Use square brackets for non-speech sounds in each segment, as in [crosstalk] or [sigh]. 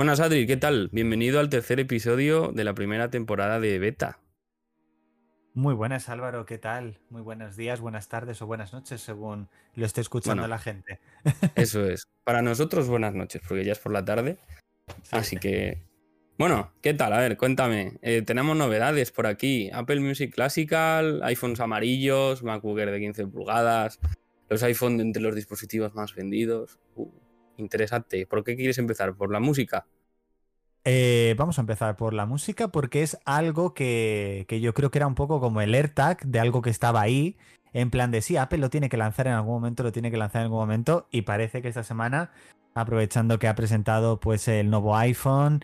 Buenas, Adri, ¿qué tal? Bienvenido al tercer episodio de la primera temporada de Beta. Muy buenas, Álvaro, ¿qué tal? Muy buenos días, buenas tardes o buenas noches, según lo esté escuchando la gente. Eso [laughs] es. Para nosotros, buenas noches, porque ya es por la tarde. Así que. Bueno, ¿qué tal? A ver, cuéntame. Eh, tenemos novedades por aquí. Apple Music Classical, iPhones amarillos, MacBook Air de 15 pulgadas, los iPhones entre los dispositivos más vendidos. Interesante. ¿Por qué quieres empezar? ¿Por la música? Eh, vamos a empezar por la música porque es algo que, yo creo que era un poco como el AirTag de algo que estaba ahí. En plan de sí, Apple lo tiene que lanzar en algún momento, lo tiene que lanzar en algún momento. Y parece que esta semana, aprovechando que ha presentado pues el nuevo iPhone,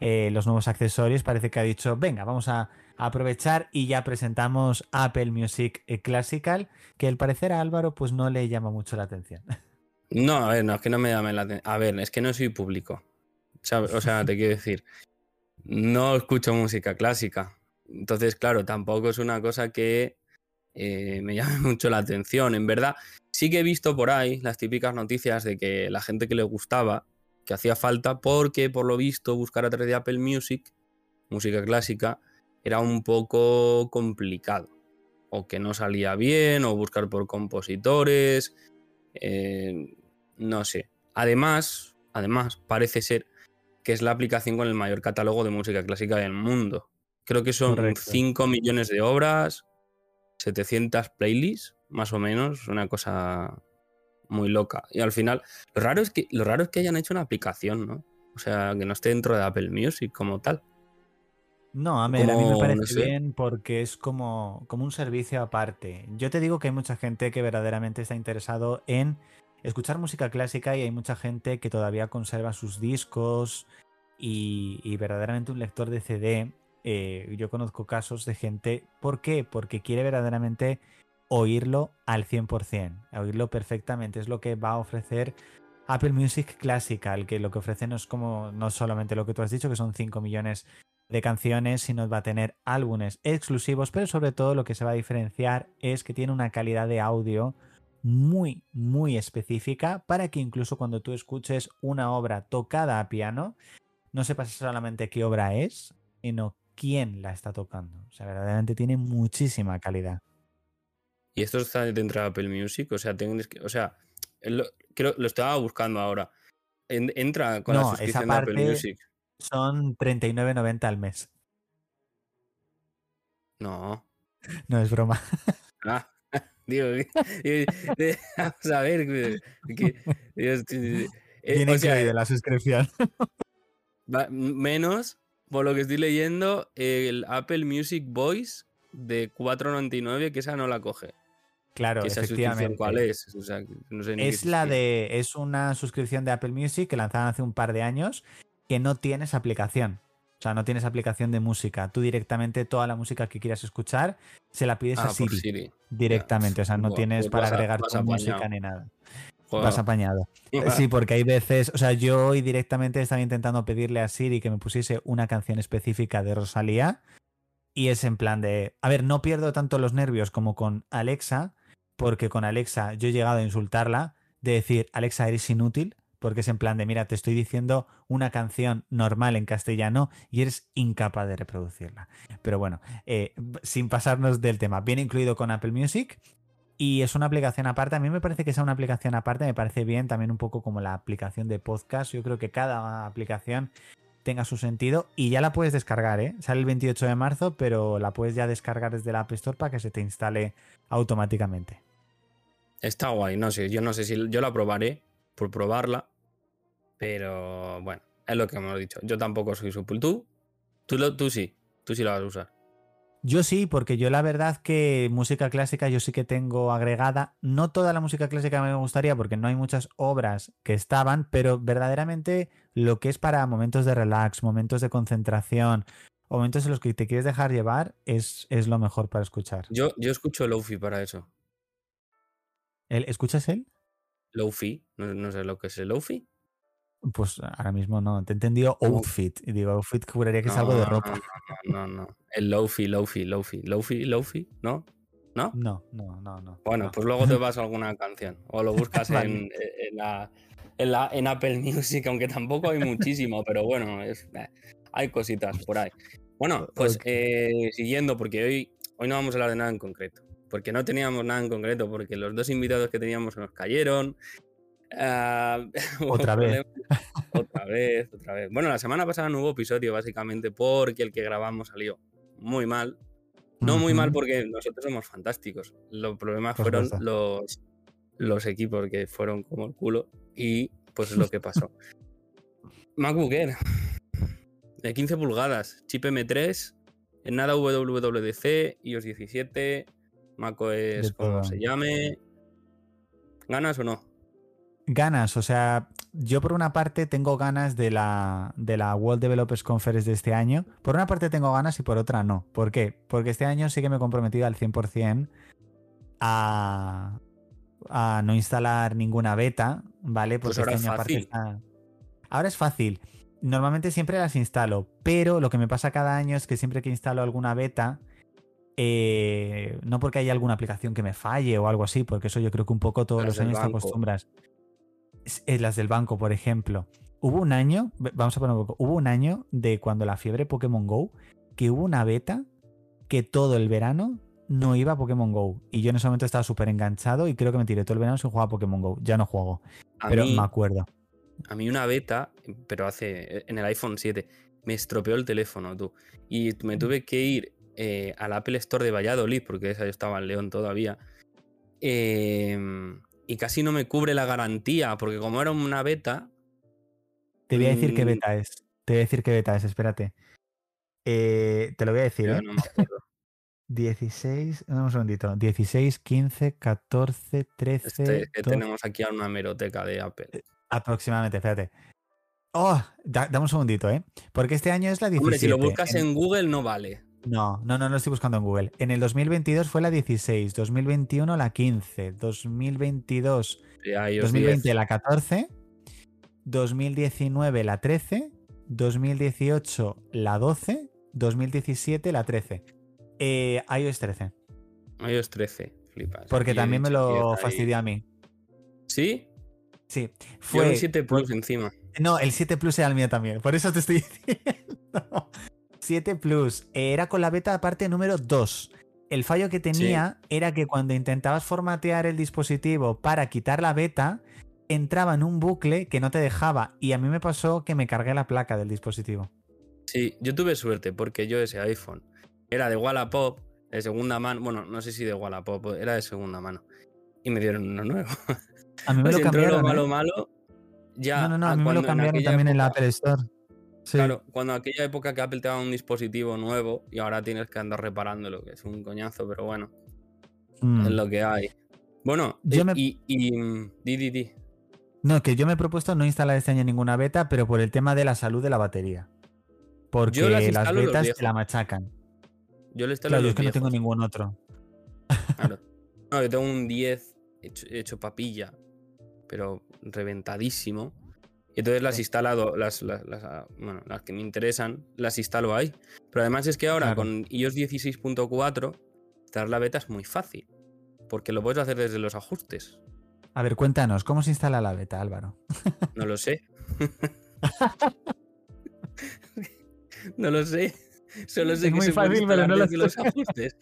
eh, los nuevos accesorios, parece que ha dicho, venga, vamos a aprovechar y ya presentamos Apple Music Classical, que al parecer a Álvaro pues no le llama mucho la atención. [laughs] No, a ver, no, es que no me llame la atención. A ver, es que no soy público. O sea, te quiero decir, no escucho música clásica. Entonces, claro, tampoco es una cosa que eh, me llame [laughs] mucho la atención. En verdad, sí que he visto por ahí las típicas noticias de que la gente que le gustaba, que hacía falta, porque por lo visto buscar a través de Apple Music, música clásica, era un poco complicado. O que no salía bien, o buscar por compositores eh, no sé. Además, además, parece ser que es la aplicación con el mayor catálogo de música clásica del mundo. Creo que son 5 millones de obras, 700 playlists, más o menos, una cosa muy loca. Y al final, lo raro es que, lo raro es que hayan hecho una aplicación, ¿no? O sea, que no esté dentro de Apple Music como tal. No, a mí me parece bien porque es como, como un servicio aparte. Yo te digo que hay mucha gente que verdaderamente está interesado en escuchar música clásica y hay mucha gente que todavía conserva sus discos y, verdaderamente un lector de CD. Eh, yo conozco casos de gente. ¿Por qué? Porque quiere verdaderamente oírlo al 100%, oírlo perfectamente. Es lo que va a ofrecer Apple Music Classical, que lo que ofrece no es como no solamente lo que tú has dicho, que son 5 millones de canciones, sino va a tener álbumes exclusivos, pero sobre todo lo que se va a diferenciar es que tiene una calidad de audio muy, muy específica para que incluso cuando tú escuches una obra tocada a piano, no sepas solamente qué obra es, sino quién la está tocando. O sea, verdaderamente tiene muchísima calidad. ¿Y esto está dentro de Apple Music? O sea, tengo que, o sea, lo, creo, lo estaba buscando ahora. entra con la suscripción de Apple Music. Son 39.90 al mes. No. No es broma. [laughs] Ah, digo, [laughs] [laughs] vamos a ver. Que, eh, la suscripción. [laughs] menos, por lo que estoy leyendo, el Apple Music Voice de 4.99, que esa no la coge. Claro, efectivamente. ¿Cuál es? es la de. Es una suscripción de Apple Music que lanzaron hace un par de años que no tienes aplicación. O sea, no tienes aplicación de música. Tú directamente toda la música que quieras escuchar se la pides a ah, Siri, directamente. O sea, no tienes para agregar tu música ni nada. Vas apañado. [laughs] Sí, porque hay veces, o sea, yo hoy directamente estaba intentando pedirle a Siri que me pusiese una canción específica de Rosalía y es en plan de, a ver, no pierdo tanto los nervios como con Alexa, porque con Alexa yo he llegado a insultarla de decir, Alexa, eres inútil, porque es en plan de, mira, te estoy diciendo una canción normal en castellano y eres incapaz de reproducirla. Pero bueno, eh, sin pasarnos del tema, viene incluido con Apple Music y es una aplicación aparte. A mí me parece que sea una aplicación aparte, me parece bien también un poco como la aplicación de podcast. Yo creo que cada aplicación tenga su sentido y ya la puedes descargar, ¿eh? Sale el 28 de marzo, pero la puedes ya descargar desde la App Store para que se te instale automáticamente. Está guay, no sé, yo no sé si yo la probaré por probarla, pero bueno, es lo que hemos dicho. Yo tampoco soy súper. ¿Tú? Tú, lo, tú sí, tú sí la vas a usar. Yo sí, porque yo la verdad que música clásica yo sí que tengo agregada. No toda la música clásica me gustaría porque no hay muchas obras que estaban, pero verdaderamente lo que es para momentos de relax, momentos de concentración, momentos en los que te quieres dejar llevar, es, es lo mejor para escuchar. Yo, yo escucho Lofi para eso. ¿El, ¿Escuchas él? Lofi, no, no sé lo que es el Lofi. Pues ahora mismo no, te he entendido outfit. Y digo, outfit juraría que es algo de ropa. No, no, no, El lofi, lofi, lofi, lofi, lofi, ¿no? ¿No? No, no, no, no. Bueno, no. pues luego te [laughs] vas a alguna canción o lo buscas Vale. en, en la, en, la- en Apple [laughs] Music, aunque tampoco hay muchísimo, pero bueno, es, eh, hay cositas por ahí. Bueno, pues eh, siguiendo, porque hoy, hoy no vamos a hablar de nada en concreto, porque no teníamos nada en concreto, porque los dos invitados que teníamos nos cayeron. ah, [laughs] Otra vez. Otra vez, otra vez. Bueno, la semana pasada no hubo episodio, básicamente, porque el que grabamos salió muy mal. No muy mal porque nosotros somos fantásticos. Los problemas fueron los, los equipos que fueron como el culo y pues es lo que pasó. [laughs] MacBook Air de 15 pulgadas, chip M3, en nada WWDC, iOS 17, macOS De como se llame. ¿Ganas o no? Ganas, o sea, yo por una parte tengo ganas de la, de la World Developers Conference de este año. Por una parte tengo ganas y por otra no. ¿Por qué? Porque este año sí que me he comprometido al 100% a, a no instalar ninguna beta, ¿vale? Pues Porque ahora este es año fácil. está- Ahora es fácil. Normalmente siempre las instalo, pero lo que me pasa cada año es que siempre que instalo alguna beta, eh, no porque haya alguna aplicación que me falle o algo así, porque eso yo creo que un poco todos Las los años te acostumbras. Es- es las del banco, por ejemplo. Hubo un año, vamos a poner un poco, hubo un año de cuando la fiebre Pokémon Go, que hubo una beta que todo el verano no iba a Pokémon Go. Y yo en ese momento estaba súper enganchado y creo que me tiré todo el verano sin jugar a Pokémon Go. Ya no juego, A pero mí, me acuerdo. a mí una beta, pero hace en el iPhone 7, me estropeó el teléfono, tú. Y me tuve que ir eh, al Apple Store de Valladolid, porque esa yo estaba en León todavía. em, y casi no me cubre la garantía, porque como era una beta, Te voy a decir qué Mm. beta es. Te voy a decir qué beta es, espérate. Eh, te lo voy a decir, yo ¿eh? no me acuerdo. [laughs] 16, dame un segundito. 16, 15, 14, 13, Este, que 12, tenemos aquí a una meroteca de Apple. aproximadamente, espérate. Oh, da- dame un segundito, ¿eh? Porque este año es la 17. Hombre, si lo buscas En- en Google no vale. No, no, no, no lo estoy buscando en Google. En el 2022 fue la 16, 2021 la 15, 2022, Sí, iOS 2020 10. la 14, 2019 la 13, 2018 la 12, 2017 la 13. Eh, iOS 13. iOS 13, flipas. Porque también me lo fastidió a mí. ¿Sí? Sí. Yo Fue. el 7 Plus encima. No, el 7 Plus era el mío también. Por eso te estoy [laughs] diciendo. 7 Plus. Era con la beta aparte número 2. El fallo que tenía era que cuando intentabas formatear el dispositivo para quitar la beta, entraba en un bucle que no te dejaba. Y a mí me pasó que me cargué la placa del dispositivo. Sí, yo tuve suerte porque yo ese iPhone era de Wallapop, de segunda mano. Bueno, no sé si de Wallapop, era de segunda mano. Y me dieron uno nuevo. A mí me [laughs] Pues lo cambiaron. lo malo, ¿eh? malo. Ya, no, no, no, a a mí me lo en cambiaron también en la Apple Store. Sí. Claro, cuando aquella época que Apple te daba un dispositivo nuevo y ahora tienes que andar reparándolo, que es un coñazo, pero bueno, Mm. es lo que hay. Bueno, Yo eh, me- y, y mm, di, di, di. No, que yo me he propuesto no instalar este año ninguna beta, pero por el tema de la salud de la batería. Porque Yo las betas te la machacan. Yo le instalo Claro, yo los es que no tengo ningún otro. claro. [laughs] No, yo tengo un 10 hecho, hecho papilla, pero reventadísimo. Y entonces las Sí. instalado, las, las, las, ah, bueno, las que me interesan, las instalo ahí. Pero además es que ahora Claro. con iOS 16.4, instalar la beta es muy fácil. Porque lo puedes hacer desde los ajustes. A ver, cuéntanos, ¿cómo se instala la beta, Álvaro? No lo sé. [laughs] no lo sé. Solo sé Es que muy se puede fácil, pero instalar no lo desde los sé. ajustes.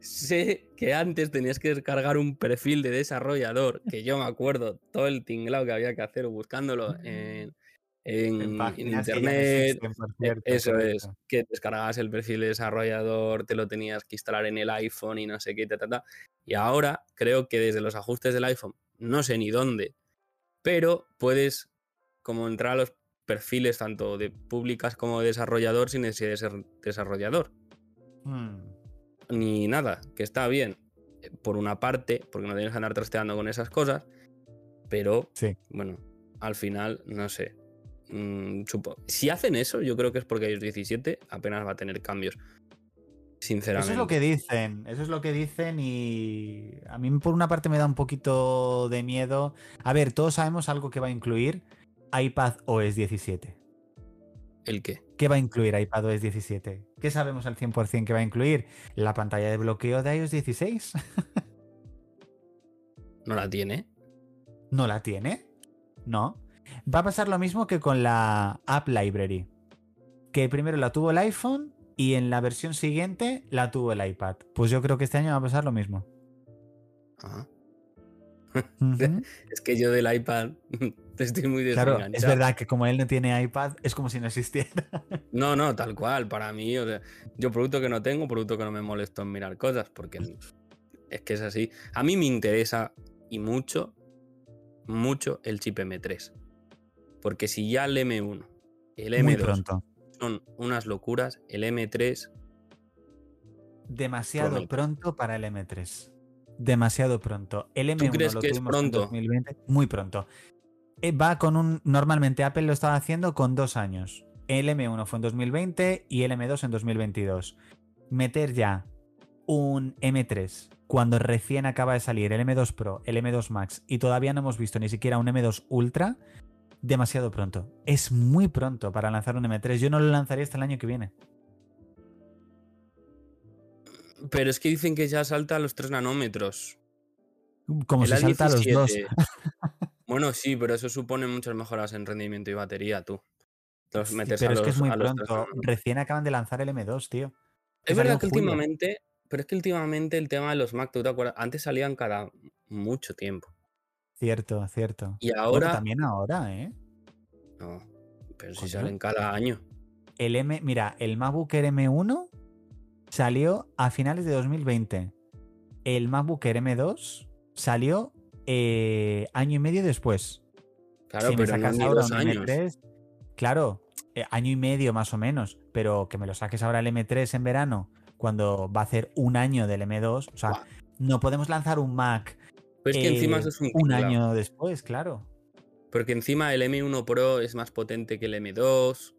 Sé que antes tenías que descargar un perfil de desarrollador, que yo me acuerdo todo el tinglado que había que hacer buscándolo en, internet. [laughs] existen, Eh, Eso es, que descargabas el perfil de desarrollador, te lo tenías que instalar en el iPhone y no sé qué, ta, ta, ta. Y ahora creo que desde los ajustes del iPhone, no sé ni dónde, pero puedes como entrar a los perfiles tanto de públicas como de desarrollador sin necesidad de ser desarrollador. Hmm. Ni nada, que está bien. eh, Por una parte, porque no tienes que andar trasteando con esas cosas, pero Sí. bueno, al final, no sé. Mm, supo- Si hacen eso, yo creo que es porque iOS 17 apenas va a tener cambios. Sinceramente. Eso es lo que dicen, eso es lo que dicen y a mí por una parte me da un poquito de miedo. A ver, todos sabemos algo que va a incluir iPad OS 17. ¿El qué? ¿Qué va a incluir iPadOS 17? ¿Qué sabemos al 100% que va a incluir? La pantalla de bloqueo de iOS 16. [laughs] ¿No la tiene? ¿No la tiene? No. Va a pasar lo mismo que con la App Library. Que primero la tuvo el iPhone y en la versión siguiente la tuvo el iPad. Pues yo creo que este año va a pasar lo mismo. Ajá. [laughs] es que yo del iPad estoy muy Claro, es verdad que como él no tiene iPad, es como si no existiera. [laughs] no, no, tal cual. Para mí, yo producto que no tengo, producto que no me molesto en mirar cosas, porque es que es así. A mí me interesa y mucho, mucho el chip M3. Porque si ya el M1, el M2 son unas locuras, el M3... Demasiado pronto para el M3 demasiado pronto. El M1 crees lo que es pronto? En 2020, muy pronto. Eh, va con un. Normalmente Apple lo estaba haciendo con dos años. El M1 fue en 2020 y el M2 en 2022. Meter ya un M3 cuando recién acaba de salir el M2 Pro, el M2 Max y todavía no hemos visto ni siquiera un M2 Ultra, demasiado pronto. Es muy pronto para lanzar un M3. Yo no lo lanzaría hasta el año que viene. Pero es que dicen que ya salta a los 3 nanómetros. Como se salta a los 2. [laughs] bueno, sí, pero eso supone muchas mejoras en rendimiento y batería, tú. pero es que es muy pronto. Recién acaban de lanzar el M2, tío. Es verdad que últimamente, pero es que últimamente el tema de los Mac, ¿tú te acuerdas? Antes salían cada mucho tiempo. Cierto, cierto. Y ahora. también ahora, ¿eh? No, pero si salen cada año. El M, mira, el MacBook M1 salió a finales de 2020. El MacBook Air M2 salió eh, año y medio después. Claro, pero no años. claro, eh, año y medio más o menos, pero que me lo saques ahora el M3 en verano, cuando va a hacer un año del M2, o sea, no podemos lanzar un Mac pues que encima es un, año después, claro. Porque encima el M1 Pro es más potente que el M2.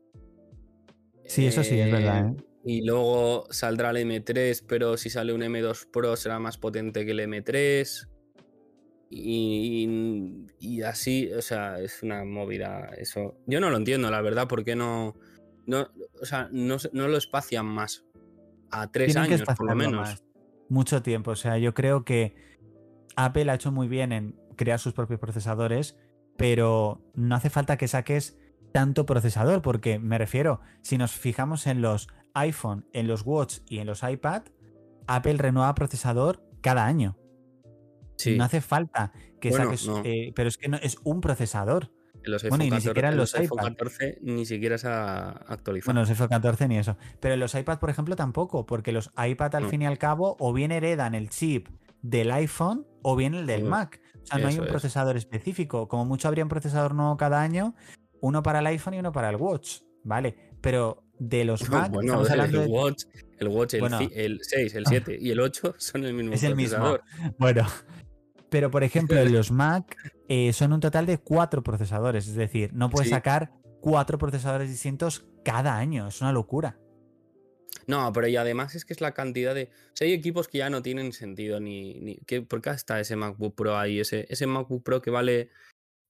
Sí, eso sí, es verdad. ¿eh? Y luego saldrá el M3, pero si sale un M2 Pro será más potente que el M3. Y, así, o sea, es una movida eso. Yo no lo entiendo, la verdad, porque no, no, o sea, no, lo espacian más. A tres años, por lo menos. Mucho tiempo. O sea, yo creo que Apple ha hecho muy bien en crear sus propios procesadores, pero no hace falta que saques tanto procesador, porque me refiero, si nos fijamos en los iPhone, en los Watch y en los iPad, Apple renueva procesador cada año. No hace falta que saques. Eh, pero es que no, es un procesador. En los bueno, y ni siquiera en los, iPhone 14 ni siquiera se ha actualizado. Bueno, los iPhone 14 ni eso. Pero en los iPad, por ejemplo, tampoco, porque los iPad al fin y al cabo o bien heredan el chip del iPhone o bien el del Mac. O sea, no hay un procesador específico. Como mucho habría un procesador nuevo cada año, uno para el iPhone y uno para el Watch. Vale. Pero de los [laughs] Mac. Bueno, el, Watch, el Watch, el, 6, el 7 y el 8 son el mismo. [laughs] Es el mismo. Bueno, pero por ejemplo, [laughs] los Mac eh, son un total de cuatro procesadores. Es decir, no puedes sacar cuatro procesadores distintos cada año. Es una locura. No, pero y además es que es la cantidad de. O sea, hay equipos que ya no tienen sentido ni. ni que, ¿Por qué está ese MacBook Pro ahí? Ese, ese MacBook Pro que vale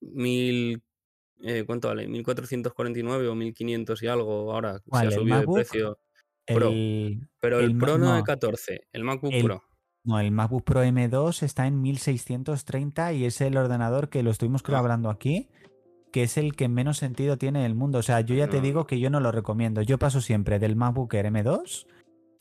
mil eh, ¿cuánto vale? 1449 o 1500 y algo ahora se ha subido de precio. Pro. Pero el, Pro no, es 14, el MacBook Pro. No, el MacBook Pro M2 está en 1630 y es el ordenador que lo estuvimos ah. hablando aquí, que es el que menos sentido tiene en el mundo. O sea, yo ya te digo que yo no lo recomiendo. Yo paso siempre del MacBook Air M2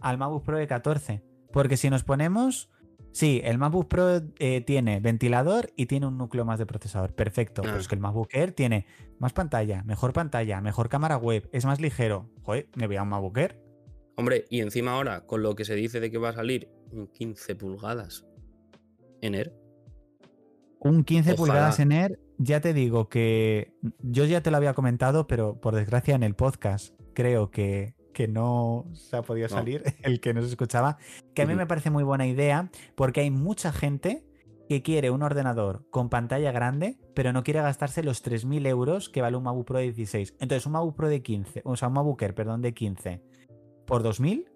al MacBook Pro E14. Porque si nos ponemos Sí, el MacBook Pro eh, tiene ventilador y tiene un núcleo más de procesador. Perfecto. Pero es ah. que el MacBook Air tiene más pantalla, mejor pantalla, mejor cámara web, es más ligero. Joder, me voy a un MacBook Air. Hombre, y encima ahora, con lo que se dice de que va a salir un 15 pulgadas en Air. Un 15 pulgadas en Air, ya te digo que yo ya te lo había comentado, pero por desgracia en el podcast creo que que no se ha podido salir, [laughs] el que no se escuchaba, que a mí me parece muy buena idea porque hay mucha gente que quiere un ordenador con pantalla grande, pero no quiere gastarse los 3.000 euros que vale un MacBook Pro de 16. Entonces, un MacBook Pro de 15, o sea, un MacBook Air, perdón, de 15 por 2.000,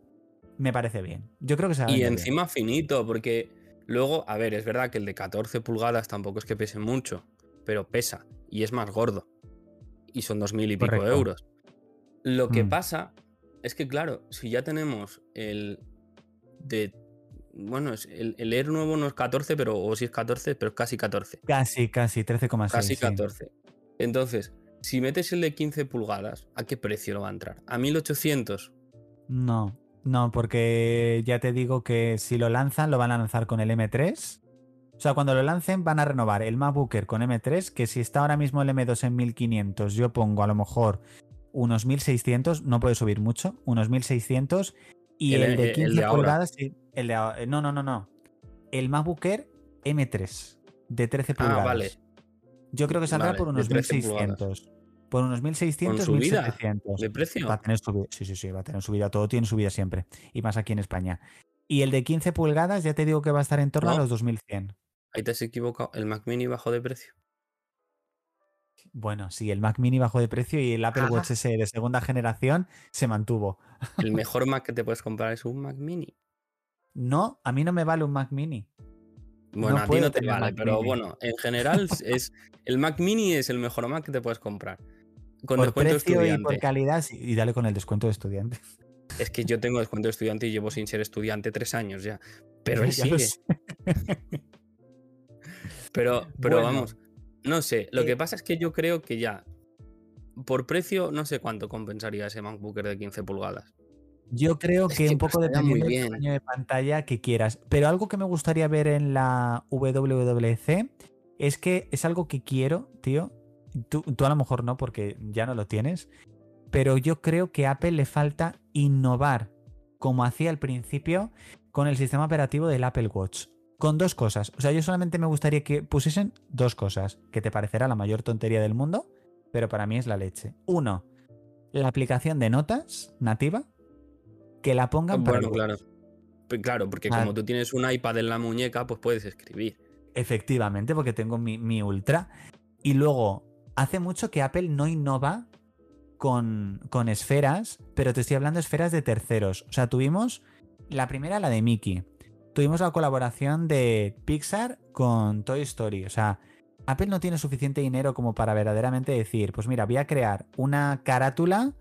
me parece bien. Yo creo que se Y encima finito, porque luego, a ver, es verdad que el de 14 pulgadas tampoco es que pese mucho, pero pesa y es más gordo. Y son 2.000 y pico euros. Lo que Mm. pasa es que, claro, si ya tenemos el de. Bueno, el, el Air nuevo no es 14, pero, o si es 14, pero es casi 14. Casi, casi, 13,6. Casi sí. 14. Entonces, si metes el de 15 pulgadas, ¿a qué precio lo va a entrar? ¿A 1800? No, no, porque ya te digo que si lo lanzan, lo van a lanzar con el M3. O sea, cuando lo lancen, van a renovar el MacBook Air con M3, que si está ahora mismo el M2 en 1500, yo pongo a lo mejor unos 1600, no puede subir mucho, unos 1600. Y El- el, el de de 15 ahora. pulgadas, el de no, no, no, no. El MacBook Air M3 de 13 Ah, pulgadas. vale. Yo creo que saldrá Vale, por unos 13 1600. Por unos 1600, ¿Con subida 1700. ¿De precio? Va a tener subida. Sí, sí, sí, va a tener subida. Todo tiene subida siempre. Y más aquí en España. Y el de 15 pulgadas, ya te digo que va a estar en torno a los 2100. Ahí te has equivocado. El Mac Mini bajó de precio. Bueno, sí, el Mac Mini bajó de precio y el Apple Ajá. Watch SE de segunda generación se mantuvo. El [laughs] mejor Mac que te puedes comprar es un Mac Mini. No, a mí no me vale un Mac Mini. Bueno, a ti no te vale, Mac pero Mini. bueno, en general [laughs] es el Mac Mini es el mejor Mac que te puedes comprar. Con por descuento precio y estudiante. por calidad, y dale con el descuento de estudiante. Es que yo tengo descuento de estudiante y llevo sin ser estudiante tres años ya. Pero [laughs] él sigue. Pero, pero Bueno. vamos, no sé. Lo Eh, que pasa es que yo creo que ya, por precio, no sé cuánto compensaría ese MacBook Air de 15 pulgadas. Yo creo Es que, que un poco dependiendo del tamaño de pantalla que quieras. Pero algo que me gustaría ver en la WWDC es que es algo que quiero, tío. Tú, tú a lo mejor no, porque ya no lo tienes. Pero yo creo que a Apple le falta innovar, como hacía al principio, con el sistema operativo del Apple Watch. Con dos cosas. O sea, yo solamente me gustaría que pusiesen dos cosas, que te parecerá la mayor tontería del mundo, pero para mí es la leche. Uno, la aplicación de notas nativa, que la pongan para Bueno, claro. Pues Claro, porque Ah. como tú tienes un iPad en la muñeca, pues puedes escribir. Efectivamente, porque tengo mi, mi Ultra. Y luego, hace mucho que Apple no innova con, con esferas, pero te estoy hablando de esferas de terceros. O sea, tuvimos la primera, la de Mickey. Tuvimos la colaboración de Pixar con Toy Story. O sea, Apple no tiene suficiente dinero como para verdaderamente decir, pues mira, voy a crear una carátula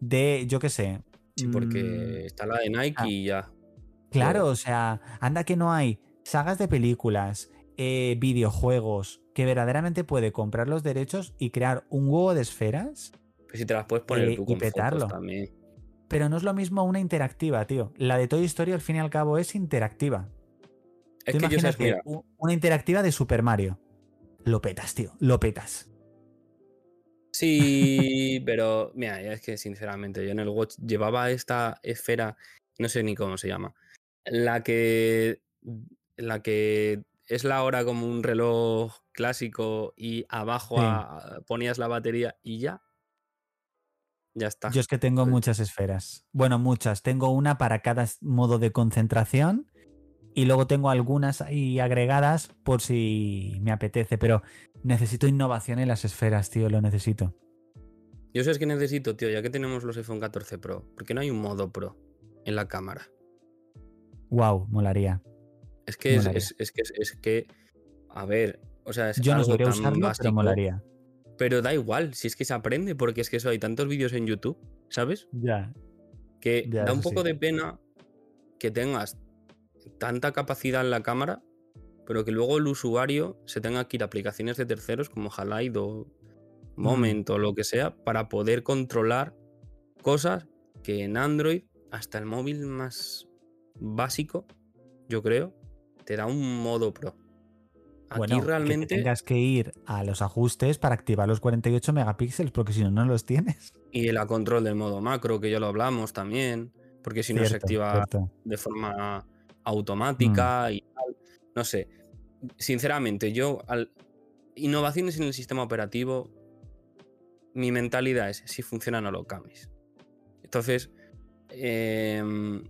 de, yo qué sé. Sí, mm, porque está la de Nike ah. y ya. Claro, o sea, anda que no hay sagas de películas, eh, videojuegos, que verdaderamente puede comprar los derechos y crear un huevo de esferas, Pues si te las puedes poner Eh, tú y con fotos petarlo. también. pero no es lo mismo una interactiva, tío. La de Toy Story al fin y al cabo es interactiva. Es Tú que yo mira, u- una interactiva de Super Mario. Lo petas, tío, lo petas. Sí, [laughs] pero mira, es que sinceramente yo en el Watch llevaba esta esfera, no sé ni cómo se llama, la que, la que es la hora como un reloj clásico y abajo Sí. a- ponías la batería y ya. Ya está. Yo es que tengo Pues- muchas esferas. Bueno, muchas. Tengo una para cada modo de concentración y luego tengo algunas ahí agregadas por si me apetece, pero necesito innovación en las esferas, tío, lo necesito. Yo sé que necesito, tío, ya que tenemos los iPhone 14 Pro, ¿por qué no hay un modo Pro en la cámara? Wow, molaría. Es que es, Molaría. es- es que es, que, a ver, o sea, es Yo no algo sabría tan usarlo, pero básico, molaría. pero da igual, si es que se aprende, porque es que eso hay tantos vídeos en YouTube, ¿sabes? Ya. Que Ya, da un poco sí. de pena que tengas tanta capacidad en la cámara, pero que luego el usuario se tenga que ir a aplicaciones de terceros como Halide o Mm. Moment o lo que sea para poder controlar cosas que en Android, hasta el móvil más básico, yo creo, te da un modo pro. Aquí Bueno, que te realmente, tengas que ir a los ajustes para activar los 48 megapíxeles, porque si no, no los tienes. y el control del modo macro, que ya lo hablamos también, porque si no se activa cierto. de forma automática Mm. y tal. No sé. Sinceramente, yo, al... innovaciones en el sistema operativo, mi mentalidad es: si funciona, no lo cambies. Entonces, em,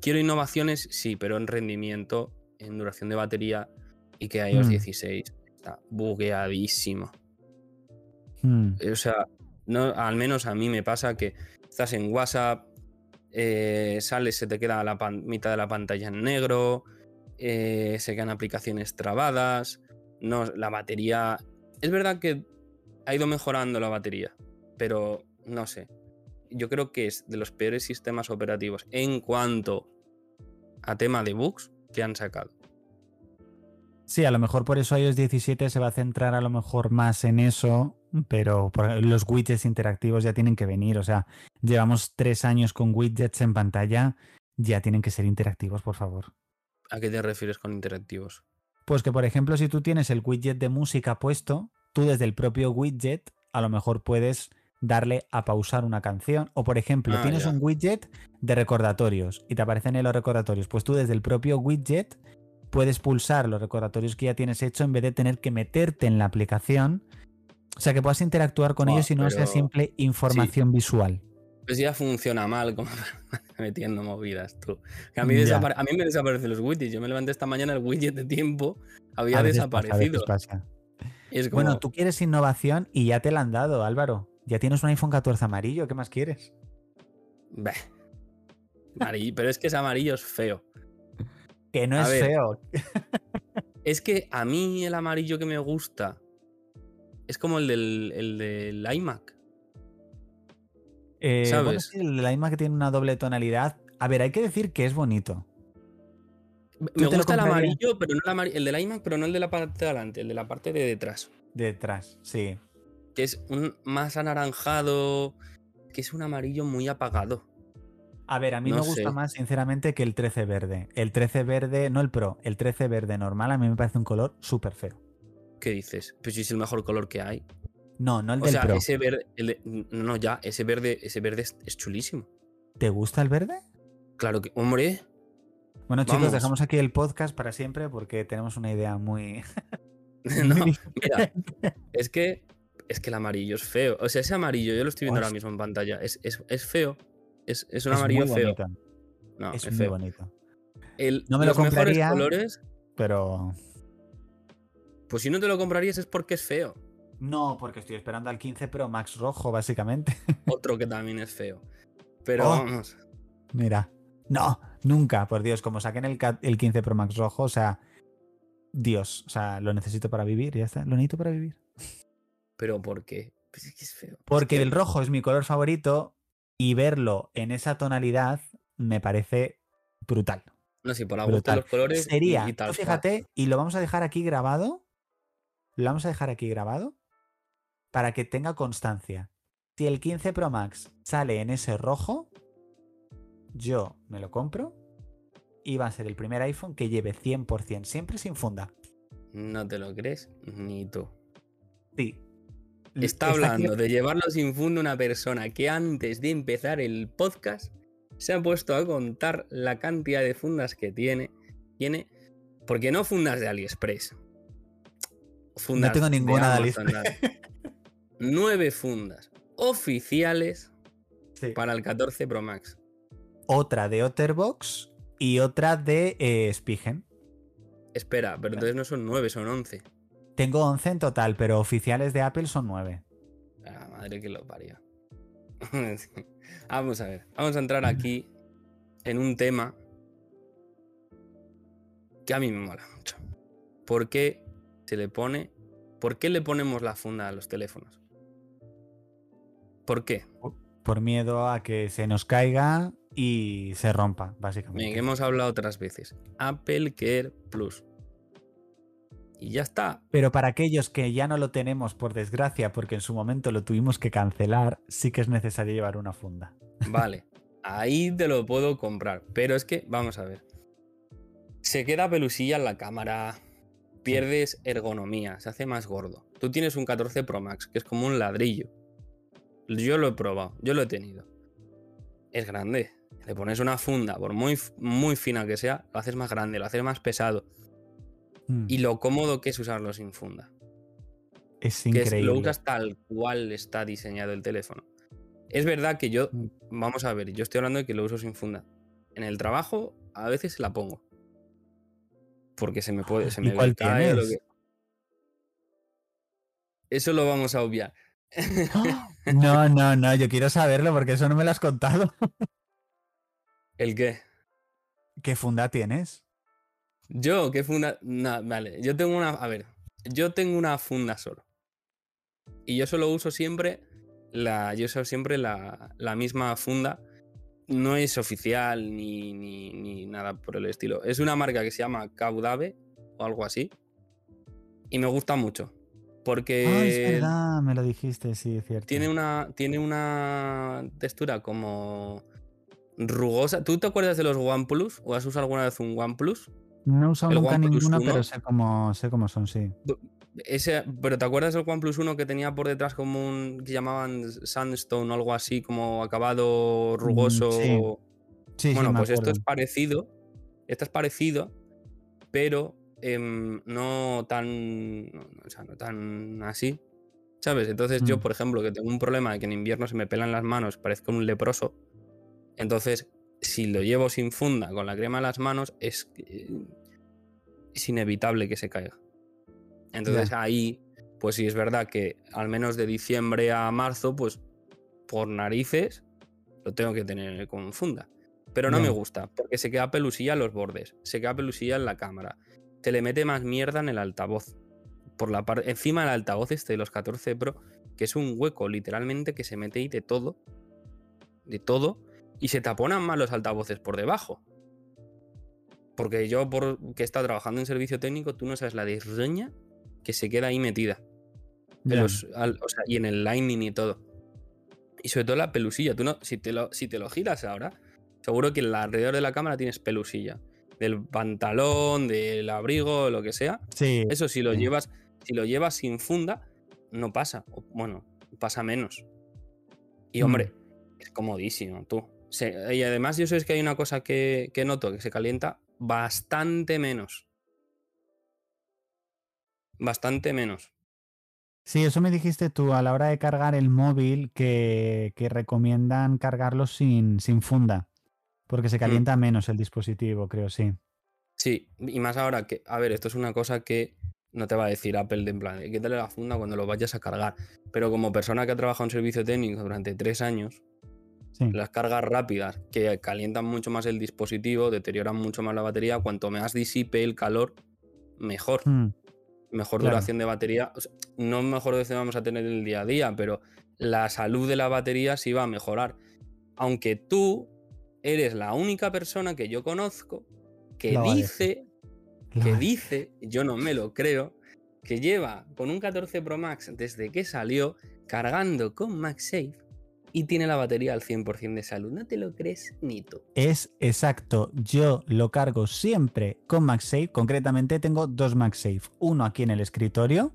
quiero innovaciones, sí, pero en rendimiento, en duración de batería y que iOS Mm. 16 está bugueadísimo. Mm, Eh, O sea, no, al menos a mí me pasa que estás en WhatsApp, eh, sales, se te queda la mitad de la pantalla en negro, eh, se quedan aplicaciones trabadas, no, la batería... Es verdad que ha ido mejorando la batería, pero no sé. yo creo que es de los peores sistemas operativos en cuanto a tema de bugs que han sacado. Sí, a lo mejor por eso iOS 17 se va a centrar a lo mejor más en eso, pero los widgets interactivos ya tienen que venir. O sea, llevamos tres años con widgets en pantalla, ya tienen que ser interactivos, por favor. ¿A qué te refieres con interactivos? Pues que, por ejemplo, si tú tienes el widget de música puesto, tú desde el propio widget a lo mejor puedes darle a pausar una canción. O, por ejemplo, Ah, tienes ya. un widget de recordatorios y te aparecen ahí los recordatorios. Pues tú desde el propio widget puedes pulsar los recordatorios que ya tienes hecho en vez de tener que meterte en la aplicación. O sea, que puedas interactuar con ellos y no sea simple información visual. Pues ya funciona mal, como [laughs] metiendo movidas tú. A, mí a me desaparecen los widgets. Yo me levanté esta mañana, el widget de tiempo había A veces pasa, a veces desaparecido. pasa. Y es como, Bueno, tú quieres innovación y ya te la han dado, Álvaro. Ya tienes un iPhone 14 amarillo, ¿qué más quieres? "Beh". Amarillo, pero es que ese amarillo es feo. Que no A es ver. feo. Es que a mí el amarillo que me gusta es como el del, el del iMac. Eh, bueno, ¿Sabes? sí, el iMac tiene una doble tonalidad. A ver, hay que decir que es bonito. Me gusta el amarillo, pero no el, amari- el del iMac, pero no el de la parte de adelante, el de la parte de detrás. Detrás, sí. Que es un más anaranjado, que es un amarillo muy apagado. A ver, a mí No me gusta sé. más, sinceramente, que el 13 verde. El 13 verde, no el Pro, el 13 verde normal, a mí me parece un color súper feo. ¿Qué dices? Pues si es el mejor color que hay. No, no el O del sea, Pro. ese verde, el no, ya, ese verde, ese verde es, es chulísimo. ¿Te gusta el verde? Claro que, hombre, Bueno, chicos, dejamos aquí el podcast para siempre porque tenemos una idea muy. [laughs] [laughs] no, mira, es que es que el amarillo es feo. O sea, ese amarillo, yo lo estoy viendo ahora mismo en pantalla, es, es, es feo. Es, es un es amarillo feo. No, es muy feo. bonito. El- No me lo los mejores compraría. colores, Pero. pues si no te lo comprarías es porque es feo. No, porque estoy esperando al 15 Pro Max rojo, básicamente. [laughs] Otro que también es feo. Pero Oh. vamos, Mira. No, nunca, por Dios, como saquen el, el 15 Pro Max rojo, o sea. Dios, o sea, lo necesito para vivir, ya está. Lo necesito para vivir. Pero ¿por qué? Pues es que es feo. Es Porque que- el rojo es mi color favorito y verlo en esa tonalidad me parece brutal. No sé, por la brutal. los colores. Sería, y tal fíjate, y lo vamos a dejar aquí grabado. Lo vamos a dejar aquí grabado para que tenga constancia. Si el 15 Pro Max sale en ese rojo, yo me lo compro y va a ser el primer iPhone que lleve 100%, siempre sin funda. No te lo crees ni tú. Sí. Está hablando de llevarlo sin fondo una persona que antes de empezar el podcast se ha puesto a contar la cantidad de fundas que tiene. Tiene. Porque no fundas de AliExpress. Fundas tengo ninguna de Amazon, nada. Nueve fundas oficiales Sí. para el 14 Pro Max. Otra de Otterbox y otra de eh, Spigen. Espera, pero entonces no son nueve, son once. Tengo 11 en total, pero oficiales de Apple son 9. La madre que lo parió. [laughs] vamos a ver. Vamos a entrar aquí en un tema que a mí me mola mucho. ¿Por qué se le pone? ¿Por qué le ponemos la funda a los teléfonos? ¿Por qué? Por miedo a que se nos caiga y se rompa, Bien, básicamente. hemos hablado otras veces. Apple Care Plus. Y ya está. Pero para aquellos que ya no lo tenemos, por desgracia, porque en su momento lo tuvimos que cancelar, sí que es necesario llevar una funda. [laughs] Vale. Ahí te lo puedo comprar. Pero es que, vamos a ver. Se queda pelusilla en la cámara. Pierdes ergonomía. Se hace más gordo. Tú tienes un 14 Pro Max, que es como un ladrillo. Yo lo he probado. Yo lo he tenido. Es grande. Le pones una funda, por muy, muy fina que sea, lo haces más grande, lo haces más pesado. Mm, Y lo cómodo que es usarlo sin funda. es que es- increíble. lo usas tal cual está diseñado el teléfono. Es verdad que yo, Mm. vamos a ver, yo estoy hablando de que lo uso sin funda. En el trabajo a veces la pongo. Porque se me puede, se ¿Y me cuál cae o lo tienes? que- Eso lo vamos a obviar. [laughs] No, no, no, yo quiero saberlo porque eso no me lo has contado. ¿El qué? ¿Qué funda tienes? Yo, ¿qué funda? Nah, vale, yo tengo una. A ver, yo tengo una funda solo. Y yo solo uso siempre la, yo uso siempre la, la misma funda. No es oficial ni, ni, ni nada por el estilo. Es una marca que se llama Caudave o algo así. Y me gusta mucho. Porque. Ah, es verdad, me lo dijiste, sí, es cierto. Tiene una, tiene una textura como rugosa. ¿Tú te acuerdas de los OnePlus? ¿O has usado alguna vez un OnePlus? No he usado nunca ninguno, pero sé cómo, sé cómo son, sí. Ese, pero ¿te acuerdas del OnePlus 1 que tenía por detrás como un que llamaban Sandstone o algo así, como acabado mm, rugoso? Sí. Sí, bueno, pues esto es parecido. Esto es parecido, pero em, no tan. no- o sea, no tan así. ¿Sabes? Entonces, yo, Mm. por ejemplo, que tengo un problema de que en invierno se me pelan las manos, parezco un leproso. Entonces, si lo llevo sin funda con la crema en las manos, es, es inevitable que se caiga. Entonces ahí, pues sí es verdad que al menos de diciembre a marzo, pues por narices lo tengo que tener con funda. Pero no me gusta, porque se queda pelusilla en los bordes, se queda pelusilla en la cámara, te le mete más mierda en el altavoz. Por la parte, encima del altavoz este de los 14 Pro, que es un hueco literalmente que se mete ahí de todo, de todo, y se taponan más los altavoces por debajo. Porque yo, por que he estado trabajando en servicio técnico, tú no sabes la disreña que se queda ahí metida. En los- al- o sea, y en el lining y todo. Y sobre todo la pelusilla. Tú no, si, te lo, si te lo giras ahora, seguro que alrededor de la cámara tienes pelusilla. Del pantalón, del abrigo, lo que sea. Sí, Eso si lo sí. llevas, si lo llevas sin funda, no pasa. O, bueno, pasa menos. Y Mm. hombre, es comodísimo, tú. Se- y además, yo sé que hay una cosa que, que noto, que se calienta bastante menos. Bastante menos. Sí, eso me dijiste tú a la hora de cargar el móvil que, que recomiendan cargarlo sin, sin funda. Porque Mm. se calienta menos el dispositivo, creo, sí. Sí, y más ahora que, a ver, esto es una cosa que no te va a decir Apple de en plan, "Eh, quítale la funda cuando lo vayas a cargar. Pero como persona que ha trabajado en servicio técnico durante tres años, Sí. las cargas rápidas que calientan mucho más el dispositivo, deterioran mucho más la batería, cuanto más disipe el calor, mejor. Mm, Mejor Claro. duración de batería. O sea, no mejor duración vamos a tener en el día a día, pero la salud de la batería sí va a mejorar. Aunque tú eres la única persona que yo conozco que dice que dice, yo no me lo creo, que lleva con un 14 Pro Max desde que salió cargando con MagSafe y tiene la batería al 100% de salud. No te lo crees ni tú. Es exacto. Yo lo cargo siempre con MagSafe. Concretamente tengo dos MagSafe. Uno aquí en el escritorio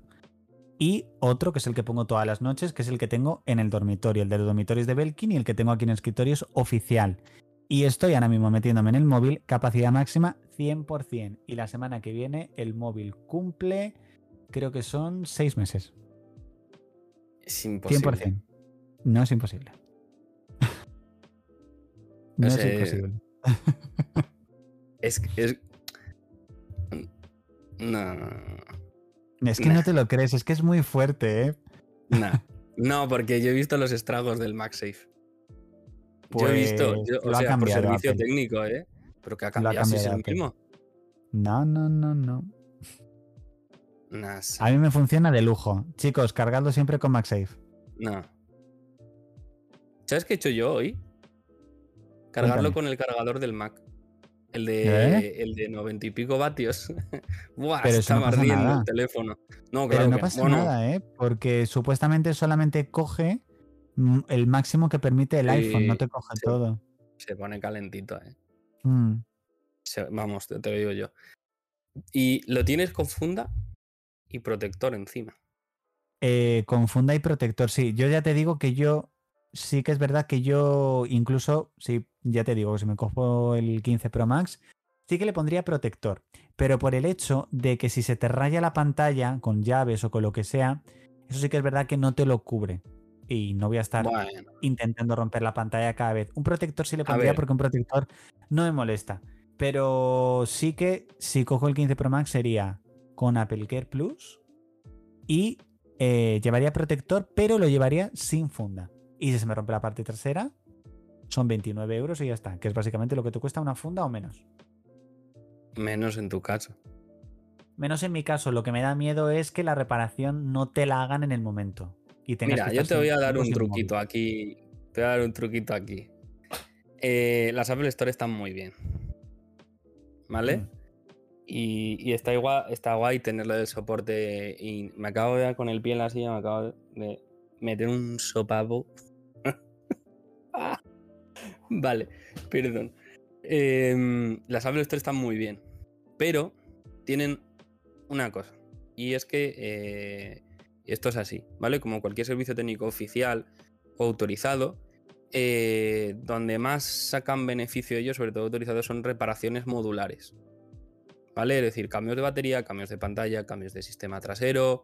y otro que es el que pongo todas las noches, que es el que tengo en el dormitorio. El de los dormitorios de Belkin y el que tengo aquí en el escritorio es oficial. Y estoy ahora mismo metiéndome en el móvil, capacidad máxima 100%. Y la semana que viene el móvil cumple, creo que son seis meses. Es imposible. 100%. No es imposible. [laughs] No es imposible. [laughs] Es, es... No, Es que Nah. no te lo crees, es que es muy fuerte, ¿eh? no. No, porque yo he visto los estragos del MagSafe. yo he visto, Pues yo- o sea, por cambiado servicio Apple. técnico, ¿eh? Pero que ha Lo ha cambiado, si cambiado mismo. No, no, no, no. Nah, sí. A mí me funciona de lujo. Chicos, cargadlo siempre con MagSafe. No. ¿Sabes qué he hecho yo hoy? Cargarlo Cuéntame. con el cargador del Mac. El de, ¿Eh? el de 90 y pico vatios. [laughs] Buah, Pero está no ardiendo el teléfono. No, Pero claro no que- pasa bueno, nada, ¿eh? Porque supuestamente solamente coge mm, el máximo que permite el Sí, iPhone, no te coge todo. Se pone calentito, ¿eh? Mm. Se- vamos, te, te lo digo yo. Y lo tienes con funda y protector encima. Eh, con funda y protector, sí. Yo ya te digo que yo sí que es verdad que yo incluso, sí, ya te digo, si me cojo el 15 Pro Max, sí que le pondría protector. Pero por el hecho de que si se te raya la pantalla con llaves o con lo que sea, eso sí que es verdad que no te lo cubre. Y no voy a estar Bueno, intentando romper la pantalla cada vez. Un protector sí le pondría porque un protector no me molesta. Pero sí que si cojo el 15 Pro Max sería con Apple Care Plus y eh, llevaría protector, pero lo llevaría sin funda. Y si se me rompe la parte trasera, son 29 euros y ya está, que es básicamente lo que te cuesta una funda o menos. menos en tu caso. Menos en mi caso, lo que me da miedo es que la reparación no te la hagan en el momento. y Mira, que yo te voy a dar un móvil. truquito aquí. Te voy a dar un truquito aquí. Eh, las Apple Store están muy bien. ¿Vale? Mm. Y, y está igual, está guay tenerlo del soporte. Y me acabo de dar con el pie en la silla, me acabo de meter un sopapo. [laughs] Vale, perdón. Em, las Apple Store están muy bien. Pero tienen una cosa. Y es que eh, esto es así, ¿vale? Como cualquier servicio técnico oficial o autorizado, eh, donde más sacan beneficio ellos, sobre todo autorizados, son reparaciones modulares. ¿Vale? Es decir, cambios de batería, cambios de pantalla, cambios de sistema trasero,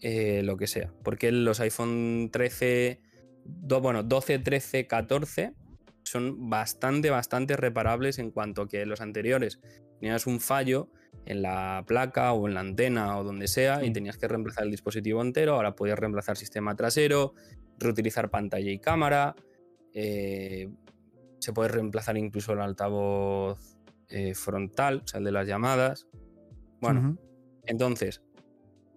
eh, lo que sea. Porque los iPhone 13, do- bueno, 12, 13, 14 son bastante, bastante reparables en cuanto a que los anteriores tenías un fallo en la placa o en la antena o donde sea y tenías que reemplazar el dispositivo entero, ahora podías reemplazar sistema trasero, reutilizar pantalla y cámara, eh, se puede reemplazar incluso el altavoz eh, frontal, o sea, el de las llamadas. Bueno, entonces,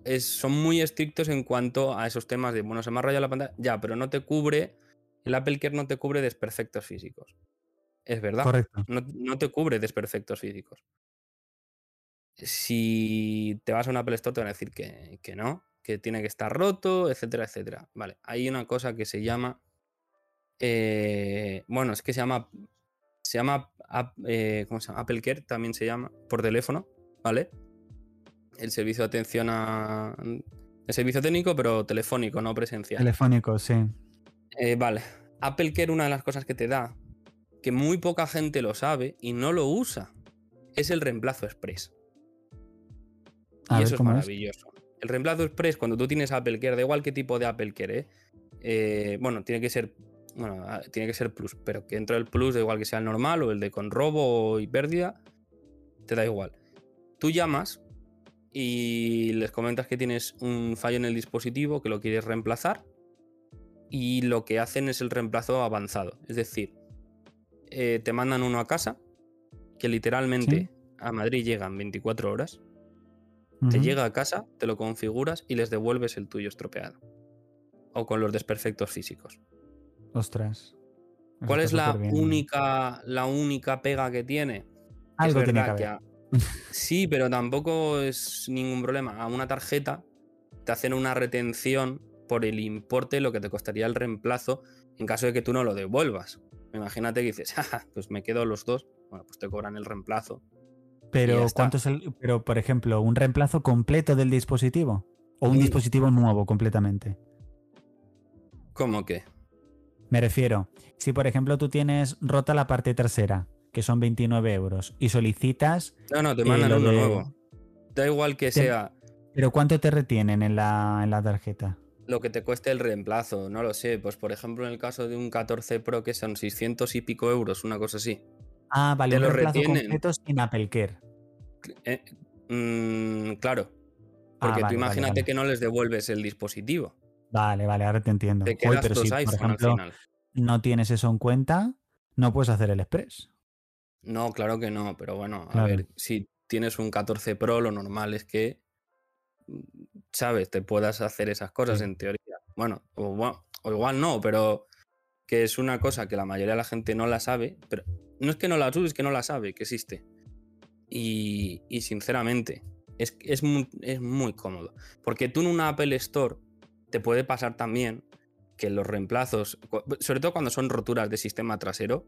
es- son muy estrictos en cuanto a esos temas de, bueno, se me ha rayado la pantalla, ya, pero no te cubre, el Apple Care no te cubre desperfectos físicos. Es verdad, Correcto. no, no te cubre desperfectos físicos. Si te vas a un Apple Store te van a decir que, que no, que tiene que estar roto, etcétera, etcétera. Vale, hay una cosa que se llama, eh, bueno, es que se llama, se llama, eh, ¿cómo se llama? Apple Care, también se llama, por teléfono, ¿vale? El servicio de atención a... El servicio técnico, pero telefónico, no presencial. Telefónico, sí. Eh, vale. Apple Care, una de las cosas que te da, que muy poca gente lo sabe y no lo usa, es el reemplazo express. A y ver eso es maravilloso. El reemplazo express, cuando tú tienes Apple Care, da igual qué tipo de Apple Care, ¿eh? Eh, bueno, tiene que ser. Bueno, tiene que ser Plus, pero que dentro del Plus, da igual que sea el normal o el de con robo y pérdida, te da igual. Tú llamas y les comentas que tienes un fallo en el dispositivo, que lo quieres reemplazar, y lo que hacen es el reemplazo avanzado. Es decir, eh, te mandan uno a casa, que literalmente Sí. a Madrid llegan 24 horas, te llega a casa, te lo configuras y les devuelves el tuyo estropeado. O con los desperfectos físicos. Ostras. ¿Cuál es la única, la única pega que tiene? Algo es tiene que a- Sí, pero tampoco es ningún problema. A una tarjeta te hacen una retención por el importe lo que te costaría el reemplazo en caso de que tú no lo devuelvas. Imagínate que dices, [laughs] "Ja, pues me quedo los dos. Bueno, pues te cobran el reemplazo. Pero. ¿cuánto es el. Pero, por ejemplo, un reemplazo completo del dispositivo. O un dispositivo nuevo completamente. ¿Cómo que? Me refiero, si por ejemplo tú tienes rota la parte trasera, que son 29 euros, y solicitas, No, no, te Eh, mandan lo uno de- nuevo. Da igual que Te- sea pero ¿cuánto te retienen en la, en la tarjeta? lo que te cueste el reemplazo, no lo sé. Pues por ejemplo, en el caso de un 14 Pro que son 600 y pico euros, una cosa así. Ah, vale, Te un lo reemplazo retienen. completo sin Apple Care. Eh, mm, claro, Ah, porque vale, tú imagínate vale. que no les devuelves el dispositivo. Vale, vale, ahora te entiendo. Te Joder, quedas pero dos si, por ejemplo, no tienes eso en cuenta, no puedes hacer el Express. No, claro que no, pero bueno, a Claro. ver, si tienes un 14 Pro, lo normal es que, mm, sabes, te puedas hacer esas cosas Sí. en teoría. Bueno o, bueno, o igual no, pero que es una cosa que la mayoría de la gente no la sabe, pero no es que no la uses, es que no la sabe, que existe. Y, y sinceramente, es, es, muy, es muy cómodo. Porque tú en una Apple Store te puede pasar también que los reemplazos, sobre todo cuando son roturas de sistema trasero,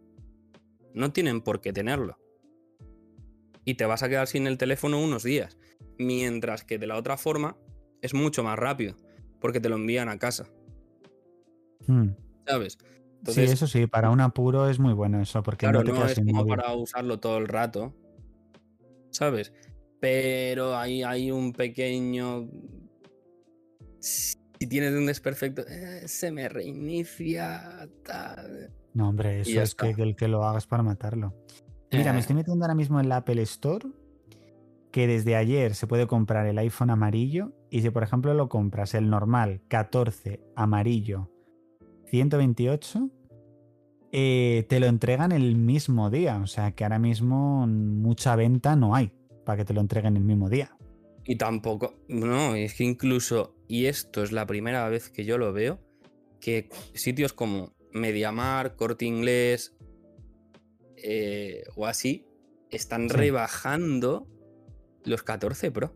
no tienen por qué tenerlo. Y te vas a quedar sin el teléfono unos días. Mientras que de la otra forma es mucho más rápido, porque te lo envían a casa, Hmm. ¿sabes? sí, eso sí, para un apuro es muy bueno eso, porque Claro, no te no quedas es sin como móvil. para usarlo todo el rato, ¿sabes? Pero ahí hay un pequeño... Si tienes un desperfecto, eh, se me reinicia. tal. No, hombre, eso es que el que lo hagas para matarlo. Mira, me Eh, estoy metiendo ahora mismo en la Apple Store, que desde ayer se puede comprar el iPhone amarillo, y si por ejemplo lo compras el normal 14 amarillo 128, eh, te lo entregan el mismo día. O sea que ahora mismo mucha venta no hay para que te lo entreguen el mismo día. Y tampoco, no, es que incluso, y esto es la primera vez que yo lo veo, que sitios como Mediamar, Corte Inglés eh, o así, están rebajando los 14 Pro.